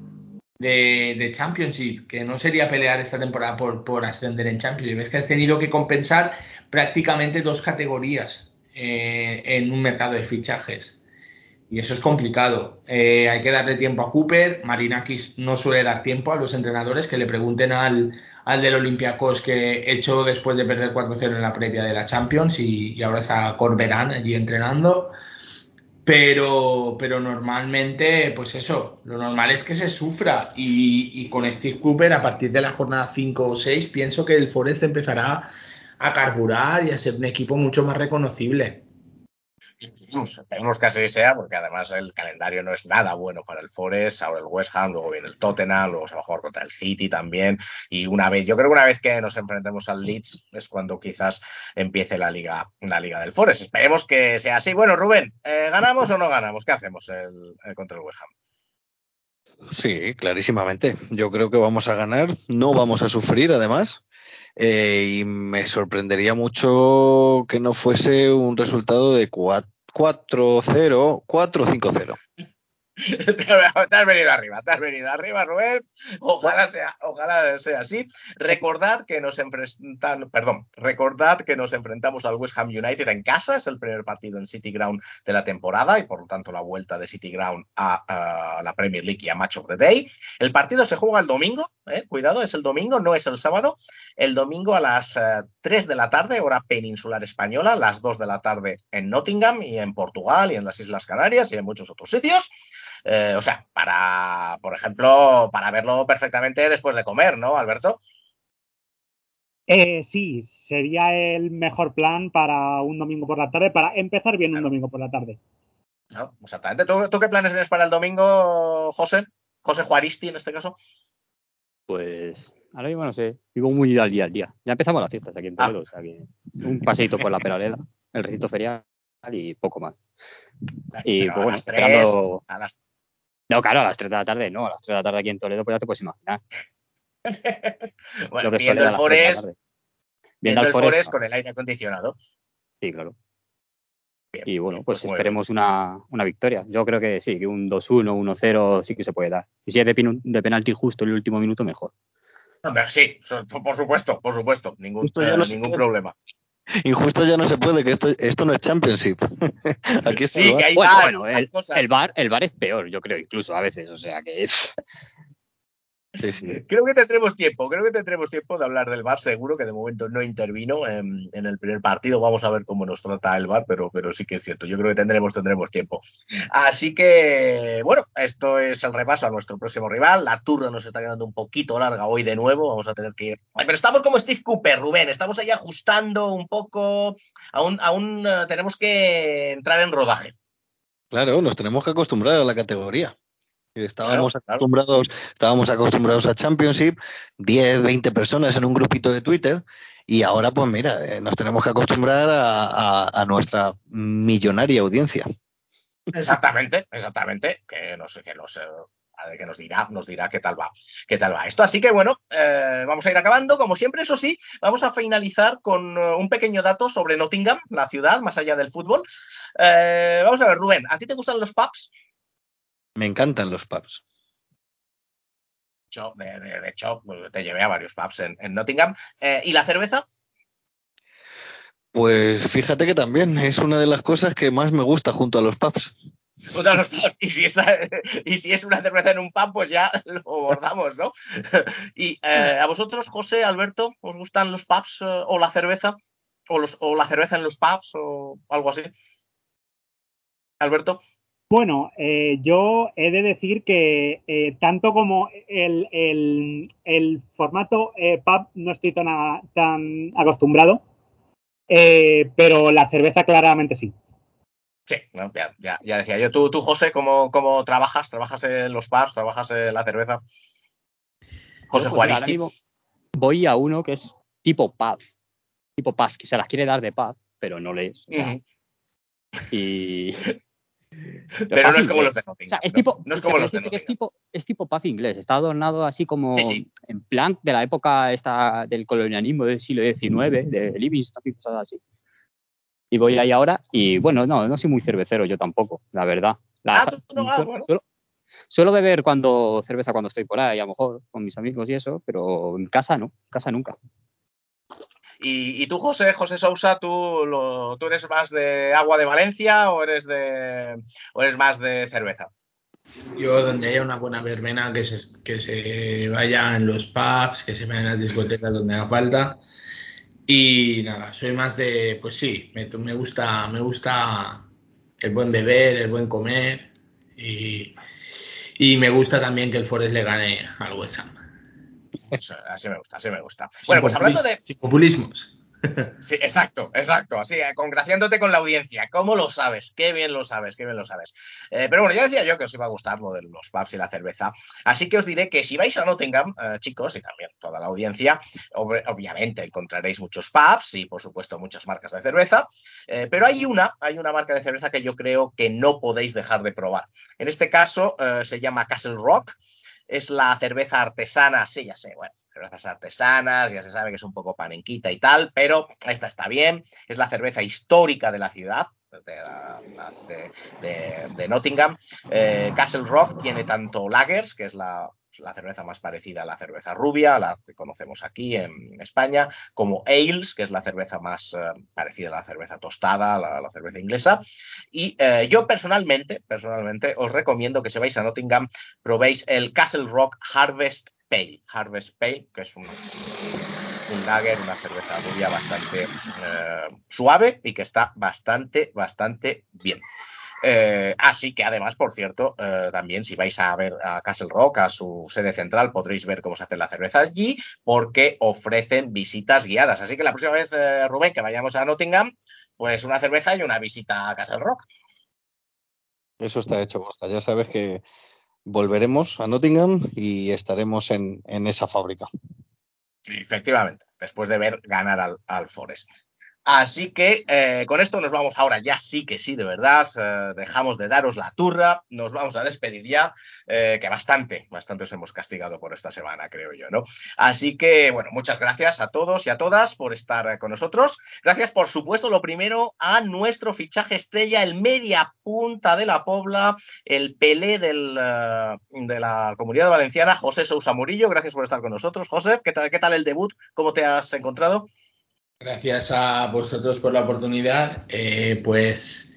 Speaker 7: de, de Championship, que no sería pelear esta temporada por, por ascender en Championship. Es que has tenido que compensar prácticamente dos categorías eh, en un mercado de fichajes. Y eso es complicado. Eh, hay que darle tiempo a Cooper. Marinakis no suele dar tiempo a los entrenadores que le pregunten al, al del Olympiacos que echó después de perder 4-0 en la previa de la Champions y, y ahora está Corberán allí entrenando. Pero, pero normalmente, pues eso, lo normal es que se sufra. Y, y con Steve Cooper, a partir de la jornada 5 o 6, pienso que el Forest empezará a carburar y a ser un equipo mucho más reconocible.
Speaker 2: Esperemos que así sea, porque además el calendario no es nada bueno para el Forest. Ahora el West Ham, luego viene el Tottenham, luego se va a jugar contra el City también. Y una vez, yo creo que una vez que nos enfrentemos al Leeds es cuando quizás empiece la liga, la liga del Forest. Esperemos que sea así. Bueno, Rubén, ¿eh, ¿ganamos o no ganamos? ¿Qué hacemos el, el contra el West Ham?
Speaker 3: Sí, clarísimamente. Yo creo que vamos a ganar, no vamos a sufrir además. Eh, y me sorprendería mucho que no fuese un resultado de 4-0, 4-5-0.
Speaker 2: Te has venido arriba, te has venido arriba, Rubén. Ojalá sea, ojalá sea así. Recordad que nos enfrentan, perdón, recordad que nos enfrentamos al West Ham United en casa, es el primer partido en City Ground de la temporada y por lo tanto la vuelta de City Ground a, la Premier League y a Match of the Day. El partido se juega el domingo, eh, cuidado, es el domingo, no es el sábado. El domingo a las uh, 3 de la tarde, hora peninsular española, las 2 de la tarde en Nottingham y en Portugal y en las Islas Canarias y en muchos otros sitios. Eh, o sea, para, por ejemplo, para verlo perfectamente después de comer, ¿no, Alberto?
Speaker 5: Eh, sí, sería el mejor plan para un domingo por la tarde, para empezar bien un domingo por la tarde.
Speaker 2: No, exactamente. ¿Tú, ¿Tú, qué planes tienes para el domingo, José? José Juaristi, en este caso.
Speaker 4: Pues ahora mismo no sé, vivo muy al día al día. Ya empezamos las fiestas aquí en Toledo, ah. o sea que un paseito por la Peraleda, el recinto ferial y poco más. Y pues,
Speaker 2: a
Speaker 4: bueno,
Speaker 2: las tres,
Speaker 4: esperando...
Speaker 2: a las
Speaker 4: No, claro, a las 3 de la tarde no, a las 3 de la tarde aquí en Toledo, pues ya te puedes imaginar. [LAUGHS]
Speaker 2: bueno, viendo el Forest, viendo el
Speaker 4: Forest,
Speaker 2: con el aire acondicionado.
Speaker 4: Sí, claro.
Speaker 2: Bien,
Speaker 4: Y bueno,
Speaker 2: bien,
Speaker 4: pues,
Speaker 2: muy
Speaker 4: esperemos una, una victoria. Yo creo que sí, que un 2-1, 1-0 sí que se puede dar. Y si es de, pin- de penalti justo en el último minuto, mejor.
Speaker 2: Hombre, sí, por supuesto, por supuesto, ningún, eh, ningún problema. [LAUGHS]
Speaker 3: Injusto ya no se puede, que esto, esto no es Championship. [LAUGHS] Aquí
Speaker 2: Sí, que hay
Speaker 4: Bueno,
Speaker 2: bar,
Speaker 4: bueno,
Speaker 2: hay
Speaker 4: el,
Speaker 2: cosas.
Speaker 4: el bar, el bar es peor, yo creo, incluso a veces. O sea que.
Speaker 3: Sí, sí. [LAUGHS]
Speaker 2: Creo que tendremos tiempo, creo que tendremos tiempo de hablar del VAR, seguro que de momento no intervino en, en el primer partido, vamos a ver cómo nos trata el VAR, pero, pero sí que es cierto, yo creo que tendremos, tendremos tiempo. Así que, bueno, esto es el repaso a nuestro próximo rival, la turra nos está quedando un poquito larga hoy de nuevo, vamos a tener que ir... Pero estamos como Steve Cooper, Rubén, estamos ahí ajustando un poco, aún, aún eh, tenemos que entrar en rodaje.
Speaker 3: Claro, nos tenemos que acostumbrar a la categoría. Estábamos
Speaker 2: Claro, claro.
Speaker 3: acostumbrados, estábamos acostumbrados a Championship, 10, 20 personas en un grupito de Twitter, y ahora, pues mira, eh, nos tenemos que acostumbrar a, a- a nuestra millonaria audiencia.
Speaker 2: Exactamente, exactamente, que no sé, que ver, que nos dirá, nos dirá qué tal va, qué tal va esto. Así que bueno, eh, vamos a ir acabando, como siempre, eso sí, vamos a finalizar con eh, un pequeño dato sobre Nottingham, la ciudad, más allá del fútbol. Eh, vamos a ver, Rubén, ¿a ti te gustan los pubs?
Speaker 3: Me encantan los pubs.
Speaker 2: De, de- de hecho, pues, te llevé a varios pubs en, en Nottingham. Eh, ¿Y la cerveza?
Speaker 3: Pues fíjate que también es una de las cosas que más me gusta junto a los pubs.
Speaker 2: Uno de los pubs. Y si, está- [LAUGHS] y si es una cerveza en un pub, pues ya lo bordamos, ¿no? [LAUGHS] y eh, a vosotros, José, Alberto, ¿os gustan los pubs eh, o la cerveza? O, los, o la cerveza en los pubs o algo así. Alberto.
Speaker 5: Bueno, eh, yo he de decir que eh, tanto como el, el- el formato eh, pub no estoy tan, a- tan acostumbrado, eh, pero la cerveza claramente sí.
Speaker 2: Sí, no, ya, ya, ya decía yo. Tú, tú José, ¿cómo, ¿cómo trabajas? ¿Trabajas en los pubs? ¿Trabajas en la cerveza? José
Speaker 4: pues,
Speaker 2: Juaristi.
Speaker 4: mismo voy a uno que es tipo pub. Tipo pub, que se las quiere dar de pub, pero no le es. Y.
Speaker 2: Pero no es como los de
Speaker 4: O
Speaker 2: Nottingham.
Speaker 4: sea, es
Speaker 2: ¿no?
Speaker 4: tipo,
Speaker 2: No es como los de
Speaker 4: es tipo, es tipo pub inglés. Está adornado así como
Speaker 2: Sí, sí.
Speaker 4: en plan de la época esta del colonialismo del siglo XIX, de Livingston y cosas así. Y voy ahí ahora y bueno, no, no soy muy cervecero yo tampoco, la verdad. La-
Speaker 2: Ah, tú no, ah,
Speaker 4: suelo,
Speaker 2: bueno.
Speaker 4: suelo- Suelo beber cuando cerveza cuando estoy por ahí, a lo mejor con mis amigos y eso, pero en casa no, en casa nunca.
Speaker 2: Y, y tú, José, José Sousa, ¿tú, lo- ¿tú eres más de agua de Valencia o eres, de, o eres más de cerveza?
Speaker 7: Yo, donde haya una buena verbena, que se, que se vaya en los pubs, que se vaya en las discotecas donde haga falta. Y nada, soy más de, pues sí, me, me gusta, me gusta el buen beber, el buen comer. Y, y me gusta también que el Forest le gane al West Ham.
Speaker 2: Eso, así me gusta, así me gusta. Bueno, pues hablando de,
Speaker 7: Sin populismos. [LAUGHS]
Speaker 2: Sí, exacto, exacto. Así, eh, congraciándote con la audiencia. ¿Cómo lo sabes? Qué bien lo sabes, qué bien lo sabes. Eh, pero bueno, ya decía yo que os iba a gustar lo de los pubs y la cerveza. Así que os diré que si vais a Nottingham, eh, chicos, y también toda la audiencia, ob- obviamente encontraréis muchos pubs y, por supuesto, muchas marcas de cerveza. Eh, pero hay una, hay una marca de cerveza que yo creo que no podéis dejar de probar. En este caso, se llama Castle Rock. Es la cerveza artesana, sí, ya sé, bueno, cervezas artesanas, ya se sabe que es un poco panenquita y tal, pero esta está bien. Es la cerveza histórica de la ciudad, de, de Nottingham. Eh, Castle Rock tiene tanto lagers, que es la, la cerveza más parecida a la cerveza rubia, la que conocemos aquí en España, como ales, que es la cerveza más eh, parecida a la cerveza tostada, la, la cerveza inglesa. Y eh, yo personalmente, personalmente, os recomiendo que si vais a Nottingham, probéis el Castle Rock Harvest Pale. Harvest Pale, que es un, lager, una cerveza rubia bastante eh, suave y que está bastante, bastante bien. Eh, así que además, por cierto, eh, también si vais a ver a Castle Rock, a su sede central, podréis ver cómo se hace la cerveza allí, porque ofrecen visitas guiadas. Así que la próxima vez, eh, Rubén, que vayamos a Nottingham, pues una cerveza y una visita a Castle Rock.
Speaker 3: Eso está hecho, Borja. Ya sabes que volveremos a Nottingham y estaremos en, en esa fábrica.
Speaker 2: Efectivamente, después de ver ganar al, al Forest. Así que eh, con esto nos vamos ahora, ya sí que sí, de verdad, eh, dejamos de daros la turra, nos vamos a despedir ya, eh, que bastante, bastante os hemos castigado por esta semana, creo yo, ¿no? Así que, bueno, muchas gracias a todos y a todas por estar con nosotros. Gracias, por supuesto, lo primero, a nuestro fichaje estrella, el media punta de la Pobla, el Pelé del, de la Comunidad Valenciana, José Sousa Murillo. Gracias por estar con nosotros. José, ¿qué tal, qué tal el debut? ¿Cómo te has encontrado?
Speaker 7: Gracias a vosotros por la oportunidad. Eh, pues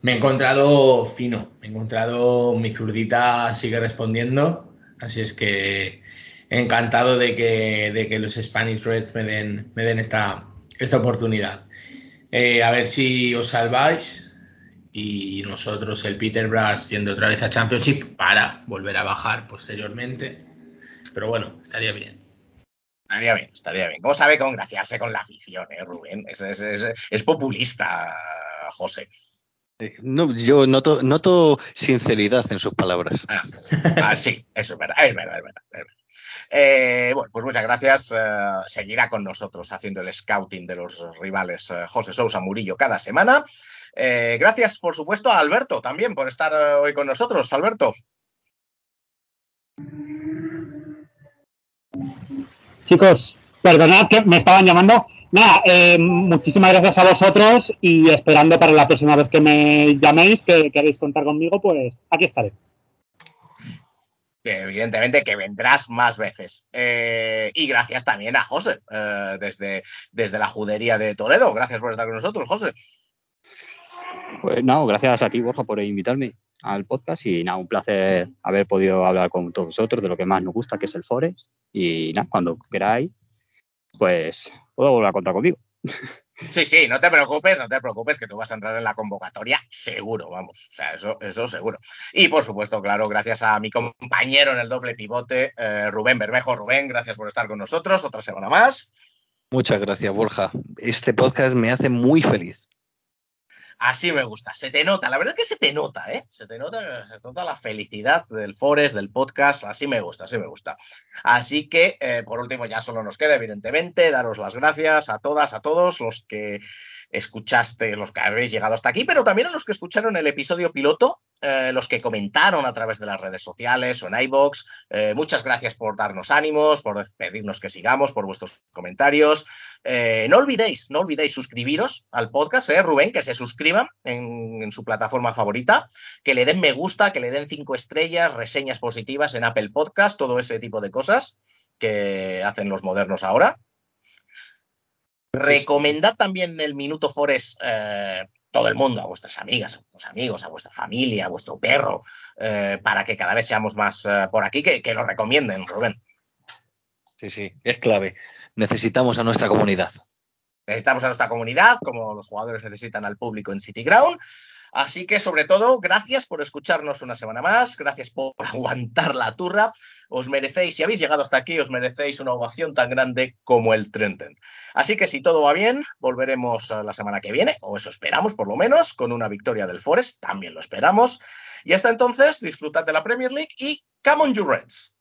Speaker 7: me he encontrado fino, me he encontrado mi zurdita sigue respondiendo, así es que encantado de que, de que los Spanish Reds me den, me den esta, esta oportunidad. Eh, a ver si os salváis y nosotros, el Peterborough, yendo otra vez a Championship para volver a bajar posteriormente. Pero bueno, estaría bien.
Speaker 2: Estaría bien, estaría bien. ¿Cómo sabe congraciarse con la afición, eh, Rubén? Es, es, es, es populista, José.
Speaker 3: No, yo noto, noto sinceridad en sus palabras.
Speaker 2: Ah, ah, sí, eso es verdad, es verdad, es verdad. es verdad. Eh, bueno, pues muchas gracias. Eh, seguirá con nosotros haciendo el scouting de los rivales eh, José Sousa Murillo cada semana. Eh, gracias, por supuesto, a Alberto también por estar eh, hoy con nosotros. Alberto.
Speaker 5: Chicos, perdonad que me estaban llamando. Nada, eh, muchísimas gracias a vosotros y esperando para la próxima vez que me llaméis, que queréis contar conmigo, pues aquí estaré.
Speaker 2: Evidentemente que vendrás más veces. Eh, y gracias también a José, eh, desde, desde la judería de Toledo. Gracias por estar con nosotros, José.
Speaker 4: Pues no, gracias a ti, Borja, por invitarme al podcast y nada, un placer haber podido hablar con todos vosotros de lo que más nos gusta, que es el Forest. Y nada, cuando queráis, pues puedo volver a contar conmigo. [LAUGHS]
Speaker 2: Sí, sí, no te preocupes, no te preocupes, que tú vas a entrar en la convocatoria seguro, vamos. O sea, eso, eso seguro. Y por supuesto, claro, gracias a mi compañero en el doble pivote, eh, Rubén Bermejo. Rubén, gracias por estar con nosotros otra semana más.
Speaker 3: Muchas gracias, Borja. Este podcast me hace muy feliz.
Speaker 2: Así me gusta, se te nota, la verdad es que se te nota, ¿eh? Se te nota, se nota la felicidad del Forest, del podcast, así me gusta, así me gusta. Así que, eh, por último, ya solo nos queda, evidentemente, daros las gracias a todas, a todos los que escuchaste, los que habéis llegado hasta aquí, pero también a los que escucharon el episodio piloto, eh, los que comentaron a través de las redes sociales o en iBox. Eh, muchas gracias por darnos ánimos, por pedirnos que sigamos, por vuestros comentarios. Eh, no olvidéis, no olvidéis suscribiros al podcast, ¿eh, Rubén, que se suscriban en, en su plataforma favorita, que le den me gusta, que le den cinco estrellas, reseñas positivas en Apple Podcast, todo ese tipo de cosas que hacen los modernos ahora. Recomendad también el Minuto Forest eh, todo el mundo, a vuestras amigas, a vuestros amigos, a vuestra familia, a vuestro perro, eh, para que cada vez seamos más eh, por aquí, que, que lo recomienden, Rubén.
Speaker 3: Sí, sí, es clave. Necesitamos a nuestra comunidad.
Speaker 2: Necesitamos a nuestra comunidad, como los jugadores necesitan al público en City Ground. Así que, sobre todo, gracias por escucharnos una semana más, gracias por [LAUGHS] aguantar la turra. Os merecéis, si habéis llegado hasta aquí, os merecéis una ovación tan grande como el Trenten. Así que, si todo va bien, volveremos la semana que viene, o eso esperamos por lo menos, con una victoria del Forest, también lo esperamos. Y hasta entonces, disfrutad de la Premier League y come on you Reds.